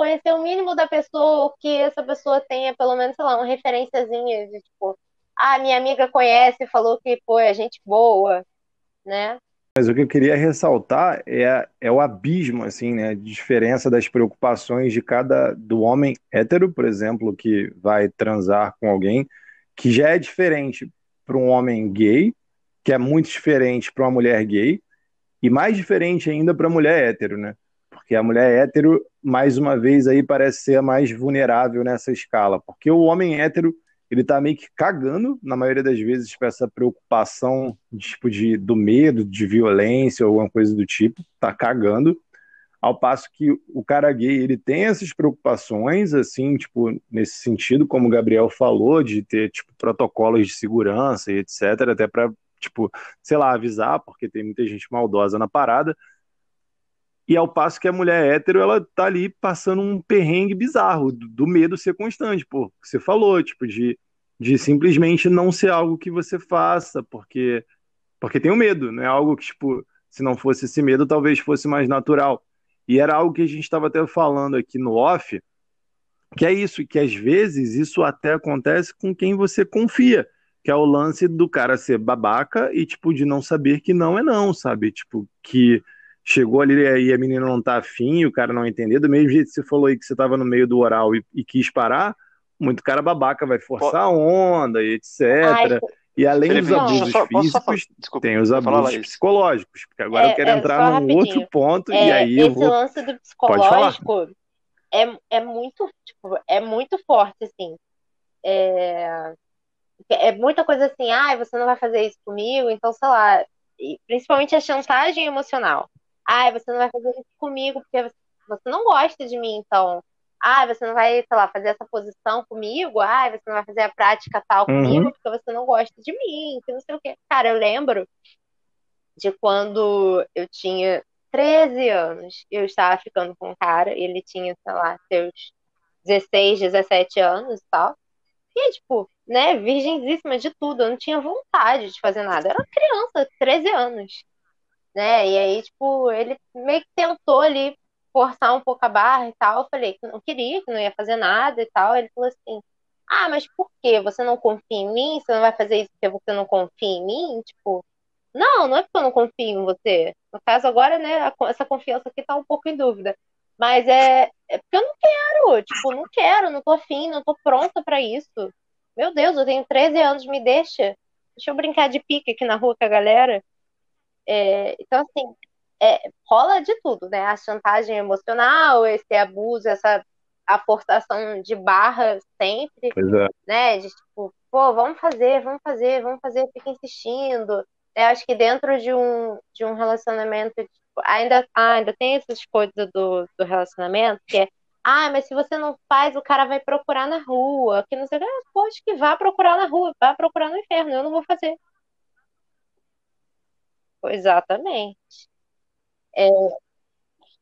conhecer o mínimo da pessoa, que essa pessoa tenha pelo menos, sei lá, uma referenciazinha de tipo, ah, minha amiga conhece, falou que pô, é gente boa, né? Mas o que eu queria ressaltar é, é o abismo, assim, né? De diferença das preocupações de cada do homem hétero, por exemplo, que vai transar com alguém, que já é diferente para um homem gay, que é muito diferente para uma mulher gay, e mais diferente ainda para a mulher hétero, né? Porque a mulher hétero, mais uma vez, aí parece ser a mais vulnerável nessa escala. Porque o homem hétero, ele tá meio que cagando, na maioria das vezes, para essa preocupação tipo de, do medo, de violência ou alguma coisa do tipo, tá cagando. Ao passo que o cara gay, ele tem essas preocupações, assim, tipo, nesse sentido, como o Gabriel falou, de ter, tipo, protocolos de segurança e etc., até para tipo, sei lá, avisar, porque tem muita gente maldosa na parada. E ao passo que a mulher hétero, ela tá ali passando um perrengue bizarro, do, do medo ser constante, pô, você falou, tipo, de, de simplesmente não ser algo que você faça, porque, porque tem o medo, não é algo que, tipo, se não fosse esse medo, talvez fosse mais natural. E era algo que a gente estava até falando aqui no off, que é isso, que às vezes isso até acontece com quem você confia que é o lance do cara ser babaca e, tipo, de não saber que não é não, sabe? Tipo, que chegou ali e a menina não tá afim, o cara não entender, do mesmo jeito que você falou aí que você tava no meio do oral e, e quis parar, muito cara babaca vai forçar a onda e etc. Ai, e além Felipe, dos abusos não, físicos, Desculpa, tem os abusos psicológicos, porque agora é, eu quero é, entrar num outro ponto é, e aí esse eu vou... lance do psicológico é, é muito, tipo, é muito forte, assim. É, é muita coisa assim, ah, você não vai fazer isso comigo, então, sei lá, principalmente a chantagem emocional. Ah, você não vai fazer isso comigo porque você não gosta de mim, então. Ah, você não vai, sei lá, fazer essa posição comigo. Ah, você não vai fazer a prática tal uhum. comigo porque você não gosta de mim, que não sei o quê. Cara, eu lembro de quando eu tinha 13 anos, eu estava ficando com um cara, ele tinha, sei lá, seus 16, 17 anos e tal. E, tipo, né, virgenzíssima de tudo, eu não tinha vontade de fazer nada. Eu era criança, 13 anos. Né? E aí, tipo, ele meio que tentou ali forçar um pouco a barra e tal. Eu falei que não queria, que não ia fazer nada e tal. Ele falou assim: Ah, mas por quê? Você não confia em mim? Você não vai fazer isso porque você não confia em mim? Tipo, não, não é porque eu não confio em você. No caso, agora, né, essa confiança aqui tá um pouco em dúvida. Mas é, é porque eu não quero, tipo, não quero, não tô afim, não tô pronta para isso. Meu Deus, eu tenho 13 anos, me deixa. Deixa eu brincar de pique aqui na rua com a galera. É, então, assim, é, rola de tudo, né? A chantagem emocional, esse abuso, essa a forçação de barra sempre, é. né? De tipo, pô, vamos fazer, vamos fazer, vamos fazer, fica insistindo. Eu acho que dentro de um, de um relacionamento, tipo, ainda, ah, ainda tem essas coisas do, do relacionamento, que é ah, mas se você não faz, o cara vai procurar na rua. Que não sei o que. Ah, poxa, que vá procurar na rua, vá procurar no inferno. Eu não vou fazer. Exatamente. É...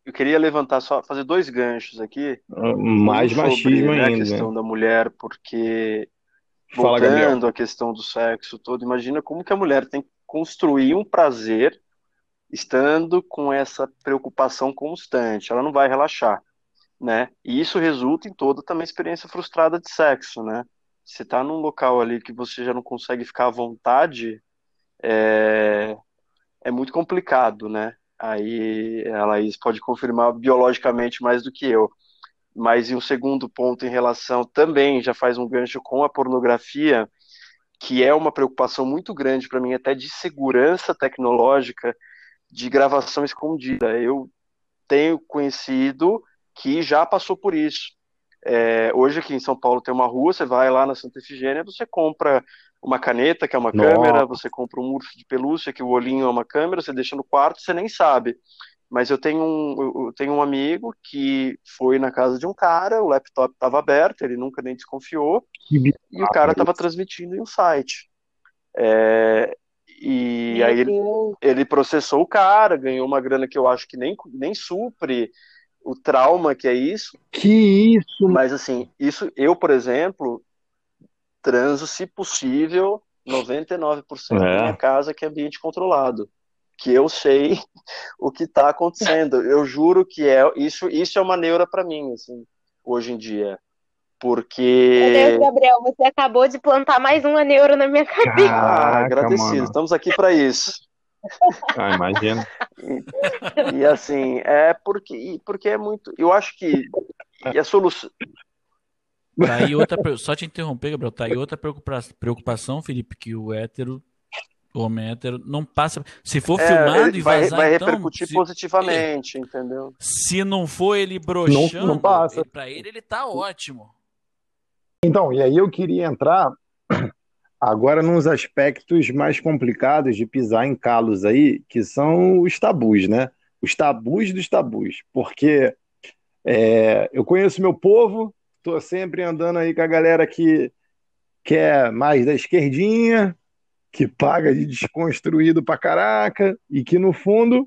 Eu queria levantar só, fazer dois ganchos aqui. Mais sobre, machismo né, ainda. A questão da mulher, porque Fala, voltando à questão do sexo todo, imagina como que a mulher tem que construir um prazer estando com essa preocupação constante, ela não vai relaxar, né? E isso resulta em toda também experiência frustrada de sexo, né? Você tá num local ali que você já não consegue ficar à vontade, é, é muito complicado, né? Aí a Laís pode confirmar biologicamente mais do que eu. Mas em um segundo ponto em relação também, já faz um gancho com a pornografia, que é uma preocupação muito grande para mim, até de segurança tecnológica de gravação escondida. Eu tenho conhecido que já passou por isso. É, hoje aqui em São Paulo tem uma rua, você vai lá na Santa Efigênia, você compra uma caneta, que é uma Nossa. câmera, você compra um urso de pelúcia, que o olhinho é uma câmera, você deixa no quarto, você nem sabe. Mas eu tenho um, eu tenho um amigo que foi na casa de um cara, o laptop estava aberto, ele nunca nem desconfiou, e o cara estava transmitindo em um site. É, e Meu aí ele, ele, processou o cara, ganhou uma grana que eu acho que nem, nem supre o trauma que é isso. Que isso! Mas assim, isso eu, por exemplo, transo, se possível, 99% é. da minha casa que é ambiente controlado que eu sei o que está acontecendo. Eu juro que é isso. Isso é uma neura para mim, assim, hoje em dia, porque. Meu Deus, Gabriel, você acabou de plantar mais uma neura na minha cabeça. Ah, agradecido. Mano. Estamos aqui para isso. Ah, imagina. E, e, assim, é porque, porque é muito. Eu acho que e a solução. Tá aí outra, só te interromper, Gabriel, tá aí outra preocupação, Felipe, que o hétero o homem hétero não passa. Se for é, filmado e vai, vazar, vai então, repercutir se, positivamente, entendeu? Se não for ele broxando, não, não passa. Para ele ele tá ótimo. Então, e aí eu queria entrar agora nos aspectos mais complicados de pisar em calos aí, que são os tabus, né? Os tabus dos tabus, porque é, eu conheço meu povo, tô sempre andando aí com a galera que quer mais da esquerdinha, que paga de desconstruído pra caraca e que no fundo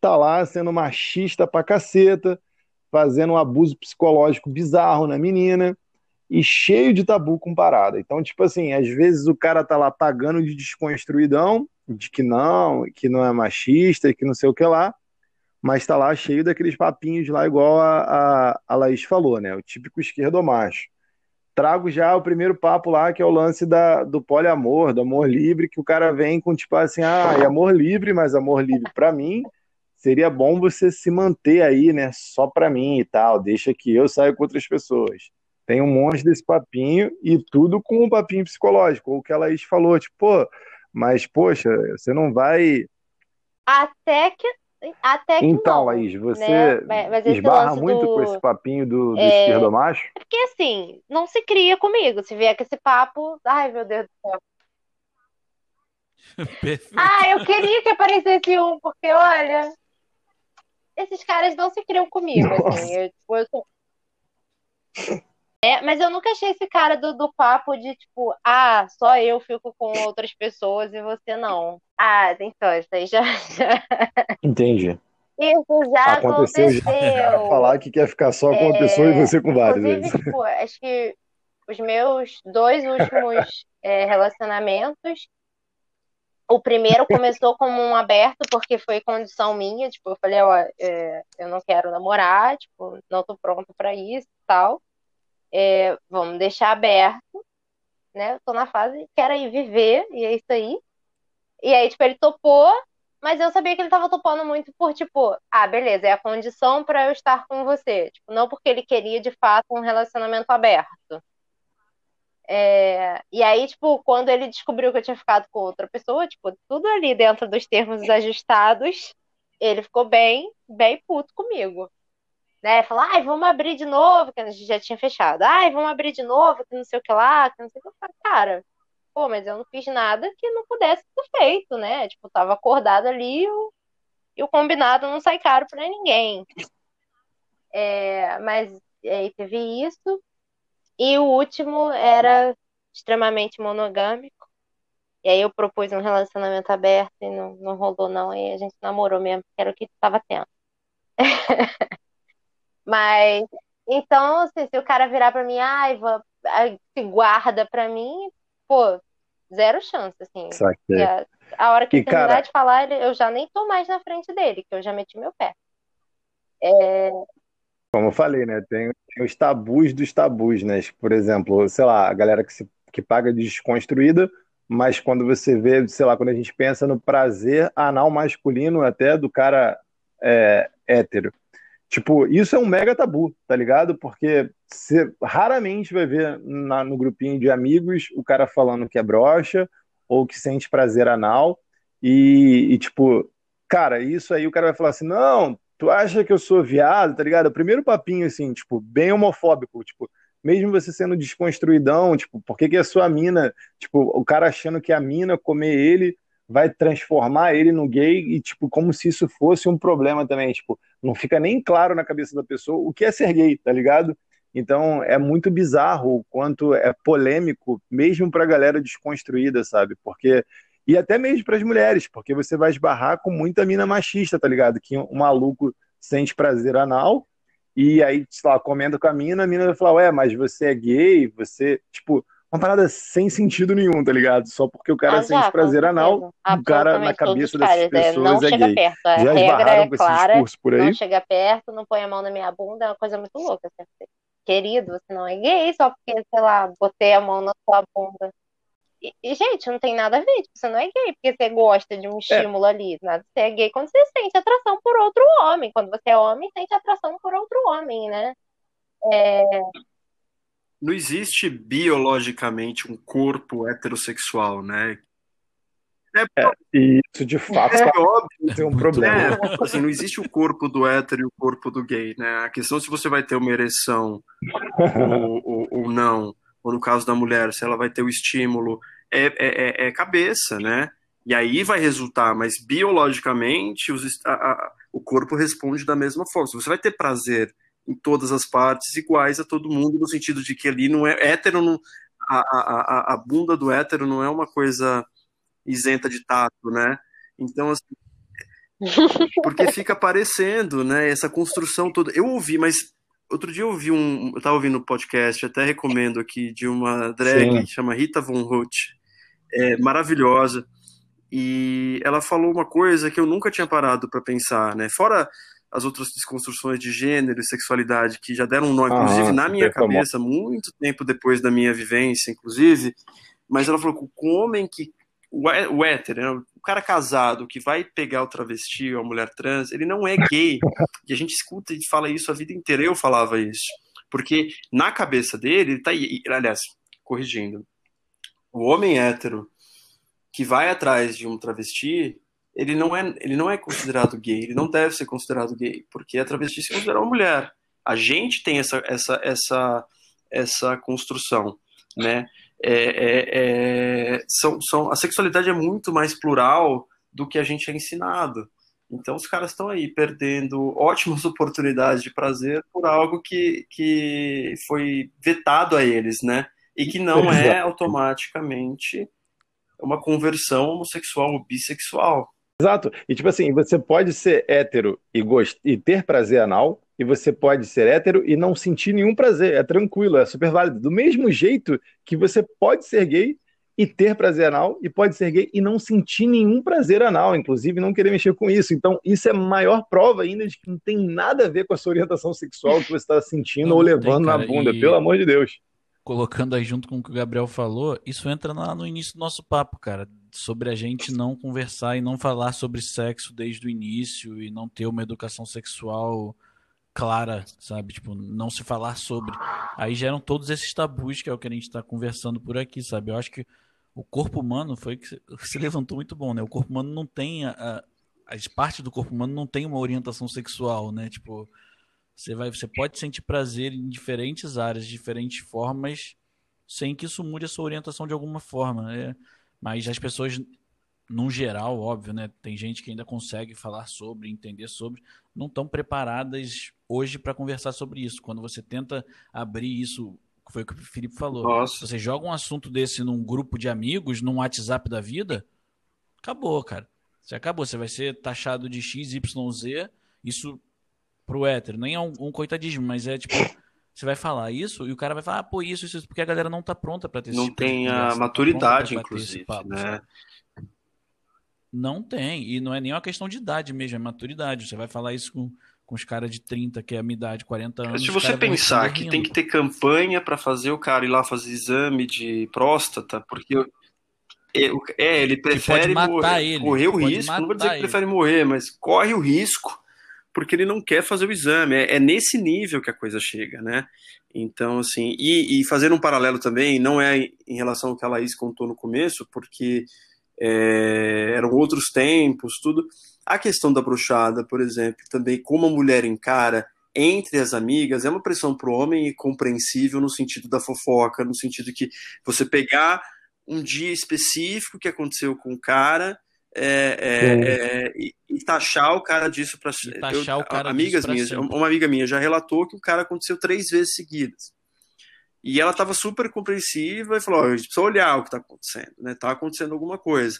tá lá sendo machista pra caceta, fazendo um abuso psicológico bizarro na menina e cheio de tabu com parada. Então, tipo assim, às vezes o cara tá lá pagando de desconstruidão, de que não, que não é machista, que não sei o que lá, mas tá lá cheio daqueles papinhos lá, igual a, a, a Laís falou, né? O típico esquerdo macho trago já o primeiro papo lá, que é o lance da, do poliamor, do amor livre, que o cara vem com tipo assim, ah, é amor livre, mas amor livre para mim seria bom você se manter aí, né, só para mim e tal, deixa que eu saia com outras pessoas. Tem um monte desse papinho e tudo com um papinho psicológico, o que a Laís falou, tipo, pô, mas poxa, você não vai até que até que então, não, Laís, você né? mas, esbarra muito do... com esse papinho do, do é... esquerdo macho? É porque assim, não se cria comigo. Se vier com esse papo, ai meu Deus do céu. ah, eu queria que aparecesse um, porque olha, esses caras não se criam comigo. Assim, eu, tipo, eu sou... É, mas eu nunca achei esse cara do, do papo de tipo, ah, só eu fico com outras pessoas e você não. Ah, então, isso aí já. já... Entendi. Isso já aconteceu. aconteceu. Já. Falar que quer ficar só com uma é... pessoa e você com várias. Tipo, acho que os meus dois últimos é, relacionamentos. O primeiro começou como um aberto, porque foi condição minha. Tipo, eu falei, ó, é, eu não quero namorar, tipo, não tô pronto para isso e tal é, vamos deixar aberto, né? Eu tô na fase, quero ir viver, e é isso aí. E aí, tipo, ele topou, mas eu sabia que ele tava topando muito por, tipo, ah, beleza, é a condição para eu estar com você. Tipo, não porque ele queria, de fato, um relacionamento aberto. É... E aí, tipo, quando ele descobriu que eu tinha ficado com outra pessoa, tipo, tudo ali dentro dos termos ajustados, ele ficou bem, bem puto comigo né? Falar, ai, vamos abrir de novo, que a gente já tinha fechado. Ai, vamos abrir de novo, que não sei o que lá, que não sei o que. Falei, cara, pô, mas eu não fiz nada que não pudesse ser feito, né? Tipo, tava acordado ali e o, combinado não sai caro para ninguém. É, mas aí teve isso. E o último era extremamente monogâmico. E aí eu propus um relacionamento aberto e não, não rolou, não. E a gente namorou mesmo, que era o que estava tendo. Mas, então, assim, se o cara virar pra mim, ai, se guarda pra mim, pô, zero chance, assim. É, a hora que e, terminar cara... de falar, eu já nem tô mais na frente dele, que eu já meti meu pé. É... Como eu falei, né? Tem, tem, os tabus dos tabus, né? Por exemplo, sei lá, a galera que, se, que paga de desconstruída, mas quando você vê, sei lá, quando a gente pensa no prazer anal masculino até do cara é, hétero. Tipo, isso é um mega tabu, tá ligado? Porque você raramente vai ver na, no grupinho de amigos o cara falando que é broxa ou que sente prazer anal. E, e, tipo, cara, isso aí o cara vai falar assim: não, tu acha que eu sou viado, tá ligado? O primeiro papinho, assim, tipo, bem homofóbico, tipo, mesmo você sendo desconstruidão, tipo, por que, que a sua mina, tipo, o cara achando que a mina comer ele vai transformar ele no gay e, tipo, como se isso fosse um problema também, tipo, não fica nem claro na cabeça da pessoa o que é ser gay, tá ligado? Então é muito bizarro o quanto é polêmico, mesmo pra galera desconstruída, sabe? Porque e até mesmo para as mulheres, porque você vai esbarrar com muita mina machista, tá ligado? Que um maluco sente prazer anal e aí, sei lá, comenta com a mina, a mina vai falar, ué, mas você é gay, você, tipo, uma parada sem sentido nenhum, tá ligado? Só porque o cara ah, sente prazer anal, o cara na cabeça dessas é, pessoas não é chega gay. Perto. A já regra é com clara, esse discurso por aí? Não chega perto, não põe a mão na minha bunda, é uma coisa muito louca. Assim. Querido, você não é gay só porque, sei lá, botei a mão na sua bunda. E, gente, não tem nada a ver. Tipo, você não é gay porque você gosta de um é. estímulo é. ali. Nada. Você é gay quando você sente atração por outro homem. Quando você é homem, sente atração por outro homem, né? É... Não existe biologicamente um corpo heterossexual, né? É, é isso de fato é óbvio. tem um problema. É, assim, não existe o corpo do hétero e o corpo do gay, né? A questão é se você vai ter uma ereção ou, ou, ou não, ou no caso da mulher, se ela vai ter o estímulo é, é, é, é cabeça, né? E aí vai resultar, mas biologicamente os, a, a, o corpo responde da mesma forma. Você vai ter prazer em todas as partes iguais a todo mundo, no sentido de que ali não é hétero, não, a, a, a bunda do hétero não é uma coisa isenta de tato, né? Então, assim, porque fica aparecendo, né? Essa construção toda. Eu ouvi, mas outro dia eu ouvi um. Eu tava ouvindo um podcast, até recomendo aqui, de uma drag Sim. que chama Rita Von Roth é, maravilhosa. E ela falou uma coisa que eu nunca tinha parado para pensar, né? Fora as outras desconstruções de gênero e sexualidade que já deram um nome, inclusive na minha cabeça, muito tempo depois da minha vivência, inclusive. Mas ela falou que o homem que. O hétero, né? o cara casado que vai pegar o travesti ou a mulher trans, ele não é gay. e a gente escuta e fala isso a vida inteira. Eu falava isso. Porque na cabeça dele, ele tá. Aliás, corrigindo o homem hétero que vai atrás de um travesti, ele não é, ele não é considerado gay, ele não deve ser considerado gay, porque a travesti se considera uma mulher. A gente tem essa, essa, essa, essa construção, né? É, é, é, são, são, a sexualidade é muito mais plural do que a gente é ensinado. Então os caras estão aí perdendo ótimas oportunidades de prazer por algo que, que foi vetado a eles, né? e que não é automaticamente uma conversão homossexual ou bissexual. Exato. E tipo assim, você pode ser hétero e, gost... e ter prazer anal, e você pode ser hétero e não sentir nenhum prazer. É tranquilo, é super válido. Do mesmo jeito que você pode ser gay e ter prazer anal, e pode ser gay e não sentir nenhum prazer anal, inclusive não querer mexer com isso. Então, isso é maior prova ainda de que não tem nada a ver com a sua orientação sexual que você está sentindo não, ou levando tem, na bunda, e... pelo amor de Deus colocando aí junto com o que o Gabriel falou, isso entra lá no início do nosso papo, cara, sobre a gente não conversar e não falar sobre sexo desde o início e não ter uma educação sexual clara, sabe? Tipo, não se falar sobre. Aí geram todos esses tabus que é o que a gente está conversando por aqui, sabe? Eu acho que o corpo humano foi que se levantou muito bom, né? O corpo humano não tem a, a, as partes do corpo humano não tem uma orientação sexual, né? Tipo, você, vai, você pode sentir prazer em diferentes áreas, diferentes formas, sem que isso mude a sua orientação de alguma forma. Né? Mas as pessoas, no geral, óbvio, né? Tem gente que ainda consegue falar sobre, entender sobre, não estão preparadas hoje para conversar sobre isso. Quando você tenta abrir isso, foi o que o Felipe falou. Nossa. Você joga um assunto desse num grupo de amigos, num WhatsApp da vida, acabou, cara. Você acabou, você vai ser taxado de X, Y, Z. Isso pro hétero. Nem é um, um coitadismo, mas é tipo. Você vai falar isso e o cara vai falar, ah, pô, isso, isso, porque a galera não tá pronta para ter Não tipo tem a tá maturidade, inclusive, papo, né? Não tem. E não é nem uma questão de idade mesmo, é maturidade. Você vai falar isso com, com os caras de 30, que é a minha idade, 40 anos. Se você pensar que tem que ter campanha para fazer o cara ir lá fazer exame de próstata, porque é, é ele prefere morrer, ele, correr o risco, não vou dizer que ele. prefere morrer, mas corre o risco porque ele não quer fazer o exame. É, é, nesse nível que a coisa chega, né? Então, assim, e, e fazer um paralelo também, não é em relação ao que a Laís contou no começo, porque é, eram outros tempos, tudo. A questão da bruxada, por exemplo, também como a mulher encara entre as amigas, é uma pressão para o homem compreensível no sentido da fofoca, no sentido que você pegar um dia específico que aconteceu com o cara é, é, é, e, e, taxar o cara disso para taxar o cara amigas minhas, sempre. uma amiga minha já relatou que o cara aconteceu três vezes seguidas. E ela estava super compreensiva e falou: oh, a gente precisa olhar o que está acontecendo, né? Está acontecendo alguma coisa.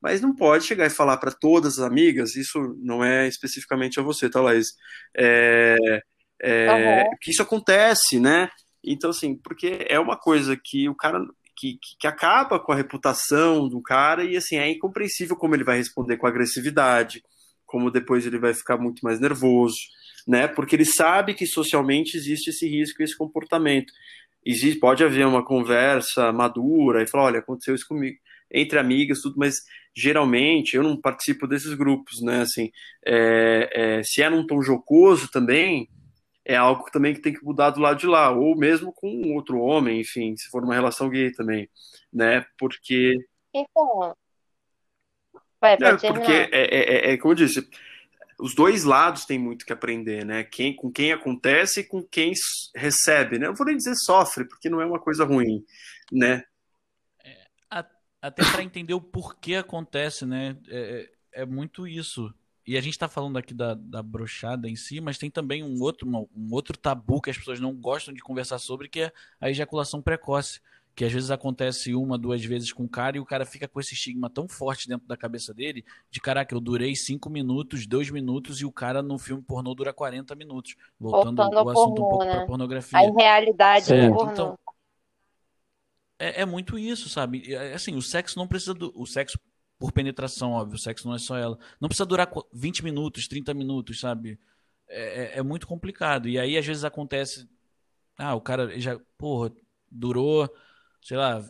Mas não pode chegar e falar para todas as amigas, isso não é especificamente a você, tá, Laís? É, é, uhum. Que isso acontece, né? Então, assim, porque é uma coisa que o cara que, que, acaba com a reputação do cara e assim é incompreensível como ele vai responder com agressividade, como depois ele vai ficar muito mais nervoso, né? Porque ele sabe que socialmente existe esse risco, esse comportamento. Existe, pode haver uma conversa madura e falar, olha, aconteceu isso comigo, entre amigas, tudo, mas geralmente eu não participo desses grupos, né? Assim, é, é, se é num tom jocoso também, é algo também que tem que mudar do lado de lá, ou mesmo com outro homem, enfim, se for uma relação gay também, né? Porque. Então. Vai, é, porque é, é, é, é, como eu disse, os dois lados têm muito que aprender, né? Quem, com quem acontece e com quem recebe, né? Eu vou nem dizer sofre, porque não é uma coisa ruim, né? É, até para entender o porquê acontece, né? É, é, é muito isso. E a gente está falando aqui da, da brochada em si, mas tem também um outro, um outro tabu que as pessoas não gostam de conversar sobre, que é a ejaculação precoce. Que às vezes acontece uma, duas vezes com o cara e o cara fica com esse estigma tão forte dentro da cabeça dele, de caraca, eu durei cinco minutos, dois minutos, e o cara no filme pornô dura 40 minutos. Voltando, Voltando o assunto pornô, um pouco né? pra pornografia. A realidade é pornô. Então, é, é, muito isso, sabe? É, assim, o sexo não precisa do. O sexo por penetração, óbvio. O sexo não é só ela. Não precisa durar 20 minutos, 30 minutos, sabe? É, é, é, muito complicado. E aí, às vezes, acontece. Ah, o cara já, porra, durou, sei lá,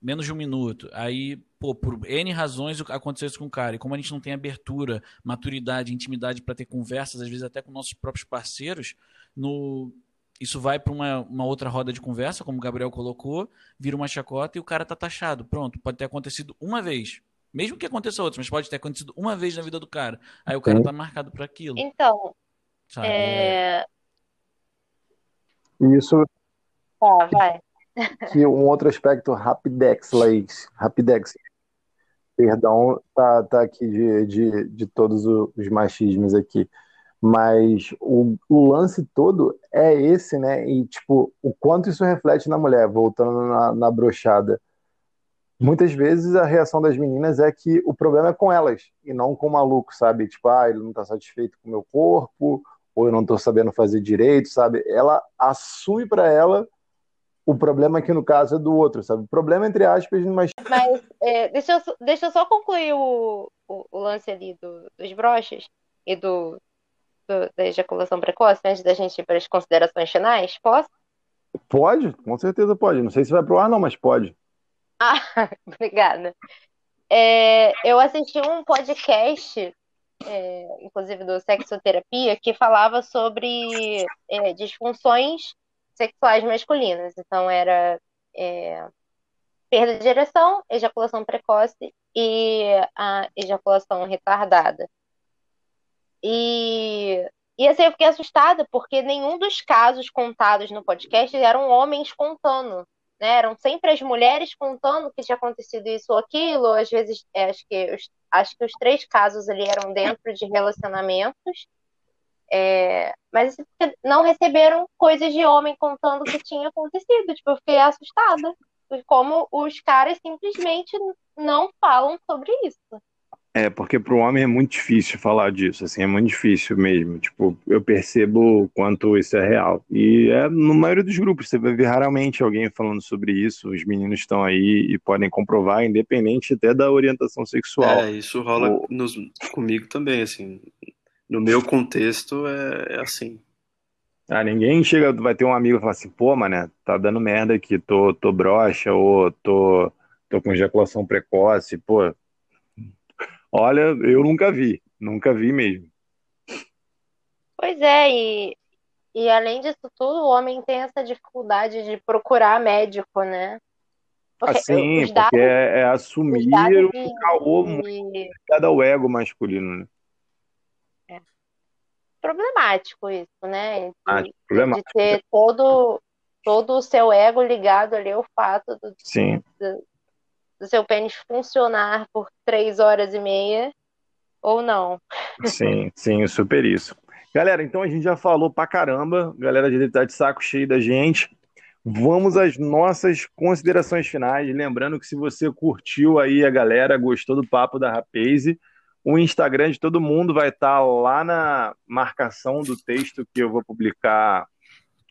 menos de um minuto. Aí, pô, por N razões aconteceu isso com o cara. E como a gente não tem abertura, maturidade, intimidade para ter conversas, às vezes até com nossos próprios parceiros, no isso vai para uma, uma outra roda de conversa, como o Gabriel colocou, vira uma chacota e o cara tá taxado. Pronto, pode ter acontecido uma vez. Mesmo que aconteça outros, mas pode ter acontecido uma vez na vida do cara. Aí o cara tá marcado para aquilo. Então. Sabe? É... Isso. Tá, vai. Que um outro aspecto, Rapidex, Laís. Rapidex. Perdão, tá, tá aqui de, de, de todos os machismos aqui. Mas o, o lance todo é esse, né? E, tipo, o quanto isso reflete na mulher, voltando na, na brochada muitas vezes a reação das meninas é que o problema é com elas e não com o maluco, sabe? Tipo, ah, ele não tá satisfeito com o meu corpo, ou eu não tô sabendo fazer direito, sabe? Ela assume para ela o problema que no caso é do outro, sabe? O problema entre aspas, mas. Mas é, deixa, eu, deixa eu só concluir o, o, o lance ali do, dos broches e do, do, da ejaculação precoce antes da gente ir para as considerações finais. Posso? Pode, com certeza pode. Não sei se vai pro ar, não, mas pode. Ah, obrigada. É, eu assisti um podcast, é, inclusive do Sexoterapia, que falava sobre é, disfunções sexuais masculinas. Então, era é, perda de ereção, ejaculação precoce e a ejaculação retardada. E, e assim, eu fiquei assustada, porque nenhum dos casos contados no podcast eram homens contando né? Eram sempre as mulheres contando que tinha acontecido isso ou aquilo. Às vezes, é, acho que os, acho que os três casos ali eram dentro de relacionamentos. É, mas não receberam coisas de homem contando o que tinha acontecido. Tipo, eu fiquei assustada. Como os caras simplesmente não falam sobre isso. É, porque para o homem é muito difícil falar disso, assim, é muito difícil mesmo. Tipo, eu percebo quanto isso é real. E é no maioria dos grupos, você vai ver raramente alguém falando sobre isso. Os meninos estão aí e podem comprovar, independente até da orientação sexual. É, isso rola o... nos, comigo também, assim. No meu contexto é, é assim. Ah, ninguém chega, vai ter um amigo e fala assim, pô, mané, tá dando merda aqui, tô, tô broxa, ou tô, tô com ejaculação precoce, pô, Olha, eu nunca vi, nunca vi mesmo. Pois é, e, e além disso tudo, o homem tem essa dificuldade de procurar médico, né? Porque assim, dados, porque é, é assumir um caô muito ligado ao ego masculino, né? É. Problemático isso, né? De, ah, problemático. de ter todo, todo o seu ego ligado ali ao fato do, Sim. do, do seu pênis funcionar por três horas e meia ou não. Sim, sim, super isso. Galera, então a gente já falou pra caramba. Galera de tá de saco cheio da gente. Vamos às nossas considerações finais. Lembrando que se você curtiu aí a galera, gostou do papo da Rapaze, o Instagram de todo mundo vai estar tá lá na marcação do texto que eu vou publicar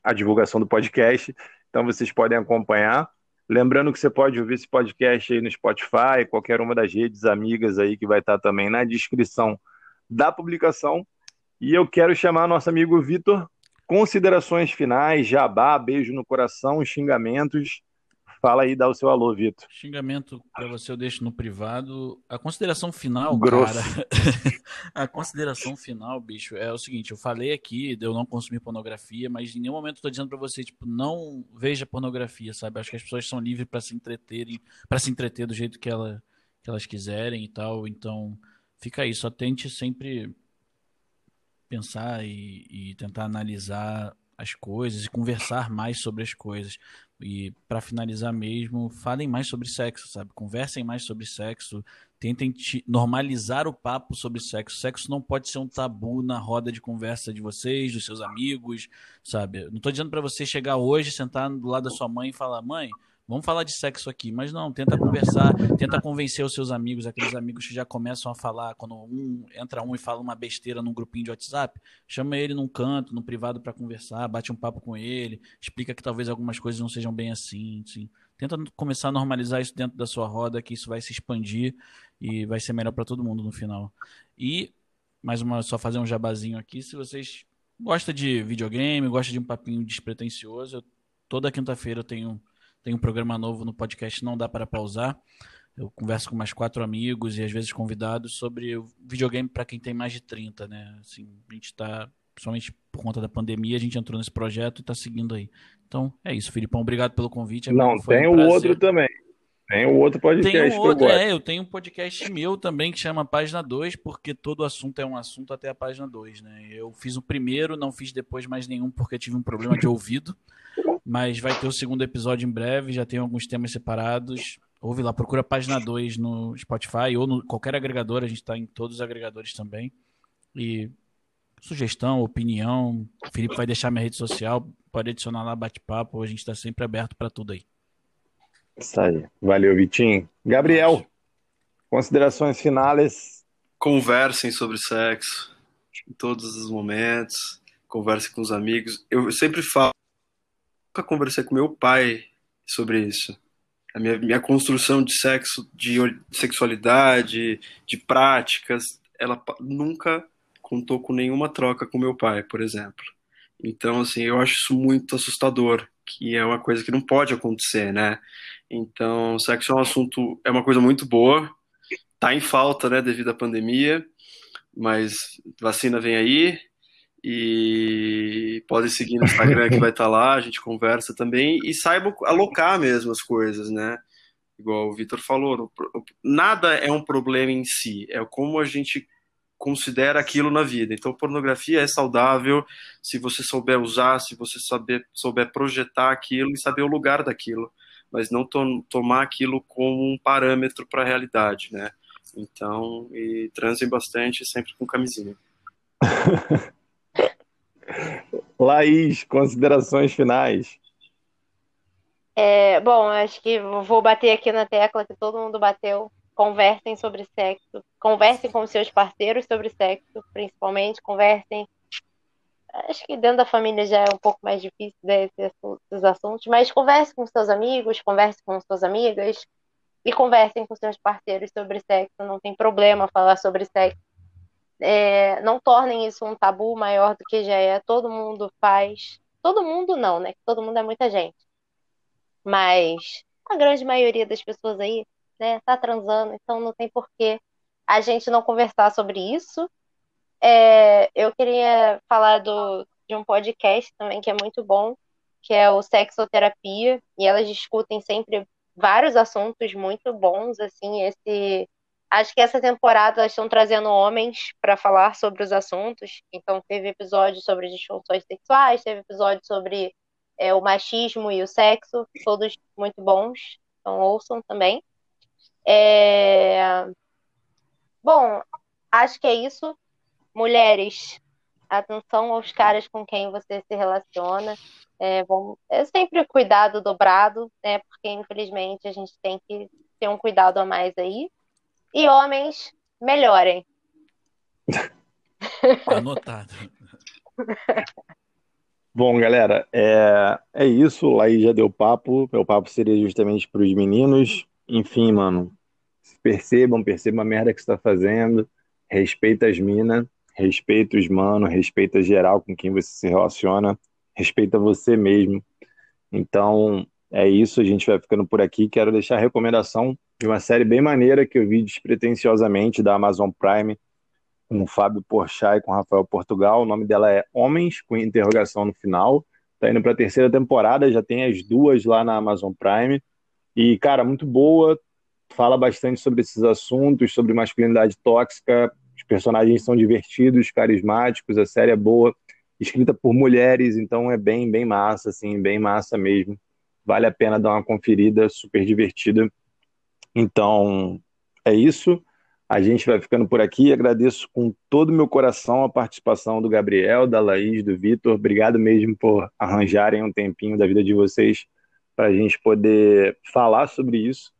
a divulgação do podcast. Então vocês podem acompanhar. Lembrando que você pode ouvir esse podcast aí no Spotify, qualquer uma das redes amigas aí que vai estar também na descrição da publicação. E eu quero chamar nosso amigo Vitor. Considerações finais, jabá, beijo no coração, xingamentos Fala aí, dá o seu alô, Vitor. Xingamento para você eu deixo no privado. A consideração final, Grosso. cara. a consideração final, bicho, é o seguinte: eu falei aqui de eu não consumir pornografia, mas em nenhum momento eu tô dizendo para você, tipo, não veja pornografia, sabe? Acho que as pessoas são livres para se entreterem, para se entreter do jeito que, ela, que elas quiserem e tal. Então, fica aí, só tente sempre pensar e, e tentar analisar as coisas e conversar mais sobre as coisas. E para finalizar mesmo, falem mais sobre sexo, sabe? Conversem mais sobre sexo, tentem normalizar o papo sobre sexo. Sexo não pode ser um tabu na roda de conversa de vocês, dos seus amigos, sabe? Não estou dizendo para você chegar hoje, sentar do lado da sua mãe e falar: "Mãe, Vamos falar de sexo aqui, mas não, tenta conversar, tenta convencer os seus amigos, aqueles amigos que já começam a falar, quando um entra um e fala uma besteira num grupinho de WhatsApp, chama ele num canto, no privado para conversar, bate um papo com ele, explica que talvez algumas coisas não sejam bem assim, assim. Tenta começar a normalizar isso dentro da sua roda, que isso vai se expandir e vai ser melhor para todo mundo no final. E mais uma só fazer um jabazinho aqui, se vocês gostam de videogame, gostam de um papinho despretensioso, toda quinta-feira eu tenho tem um programa novo no podcast Não Dá Para Pausar. Eu converso com mais quatro amigos e às vezes convidados sobre videogame para quem tem mais de 30, né? Assim, a gente está, principalmente por conta da pandemia, a gente entrou nesse projeto e está seguindo aí. Então, é isso, Filipão. Obrigado pelo convite. Não, tem um o outro também. Tem o outro podcast tem um outro, É, eu tenho um podcast meu também que chama Página 2, porque todo assunto é um assunto até a página 2, né? Eu fiz o primeiro, não fiz depois mais nenhum porque tive um problema de ouvido. Mas vai ter o segundo episódio em breve, já tem alguns temas separados. Ouve lá, procura a página 2 no Spotify ou no qualquer agregador, a gente está em todos os agregadores também. E sugestão, opinião, o Felipe vai deixar minha rede social, pode adicionar lá bate-papo, a gente está sempre aberto para tudo aí. Isso aí. Valeu, Vitinho. Gabriel, considerações finais. Conversem sobre sexo em todos os momentos. Conversem com os amigos. Eu sempre falo nunca conversei com meu pai sobre isso. A minha, minha construção de sexo, de sexualidade, de práticas, ela nunca contou com nenhuma troca com meu pai, por exemplo. Então, assim, eu acho isso muito assustador, que é uma coisa que não pode acontecer, né? Então, sexo é um assunto, é uma coisa muito boa, tá em falta, né, devido à pandemia, mas vacina vem aí, e podem seguir no Instagram que vai estar tá lá, a gente conversa também e saibam alocar mesmo as coisas, né? Igual o Vitor falou, nada é um problema em si, é como a gente considera aquilo na vida. Então, pornografia é saudável se você souber usar, se você saber, souber projetar aquilo e saber o lugar daquilo, mas não to tomar aquilo como um parâmetro para a realidade, né? Então, e transem bastante sempre com camisinha. Laís, considerações finais. É, bom, acho que vou bater aqui na tecla que todo mundo bateu. conversem sobre sexo, conversem com seus parceiros sobre sexo, principalmente, conversem. Acho que dentro da família já é um pouco mais difícil esses assuntos, mas converse com seus amigos, converse com suas amigas e conversem com seus parceiros sobre sexo. Não tem problema falar sobre sexo. É, não tornem isso um tabu maior do que já é. Todo mundo faz. Todo mundo não, né? Todo mundo é muita gente. Mas a grande maioria das pessoas aí, né, tá transando, então não tem porquê a gente não conversar sobre isso. É, eu queria falar do, de um podcast também que é muito bom, que é o Sexoterapia, e elas discutem sempre vários assuntos muito bons, assim, esse acho que essa temporada elas estão trazendo homens para falar sobre os assuntos. Então teve episódio sobre disfunções sexuais, teve episódio sobre é, o machismo e o sexo, todos muito bons, então ouçam também. É... Bom, acho que é isso. Mulheres, atenção aos caras com quem você se relaciona. É, bom, é sempre cuidado dobrado, né? Porque infelizmente a gente tem que ter um cuidado a mais aí. E homens, melhorem. Anotado. Bom, galera, é, é isso. O Laís já deu papo. Meu papo seria justamente para os meninos. Enfim, mano, percebam, percebam a merda que você está fazendo. Respeita as minas, respeita os manos, respeita geral com quem você se relaciona, respeita você mesmo. Então, é isso. A gente vai ficando por aqui. Quero deixar a recomendação de uma série bem maneira que eu vi despretensiosamente da Amazon Prime com o Fábio Porchat e com o Rafael Portugal. O nome dela é Homens, com interrogação no final. Tá indo para a terceira temporada, já tem as duas lá na Amazon Prime. E, cara, muito boa. Fala bastante sobre esses assuntos, sobre masculinidade tóxica. Os personagens são divertidos, carismáticos, a série é boa. Escrita por mulheres, então é bem, bem massa, assim, bem massa mesmo. Vale a pena dar uma conferida, super divertida. Então, é isso. A gente vai ficando por aqui. Agradeço com todo o meu coração a participação do Gabriel, da Laís, do Vitor. Obrigado mesmo por arranjarem um tempinho da vida de vocês para a gente poder falar sobre isso.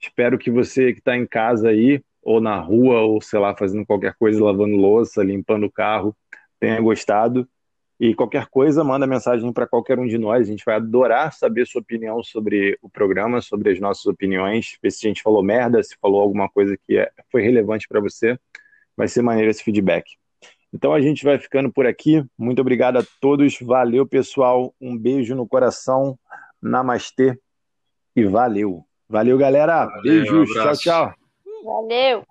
Espero que você que está em casa aí, ou na rua, ou sei lá, fazendo qualquer coisa, lavando louça, limpando o carro, tenha gostado. E qualquer coisa, manda mensagem para qualquer um de nós. A gente vai adorar saber sua opinião sobre o programa, sobre as nossas opiniões. Ver se a gente falou merda, se falou alguma coisa que é, foi relevante para você. Vai ser maneiro esse feedback. Então a gente vai ficando por aqui. Muito obrigado a todos. Valeu, pessoal. Um beijo no coração. Namastê. E valeu. Valeu, galera. Valeu, Beijos. Um tchau, tchau. Valeu.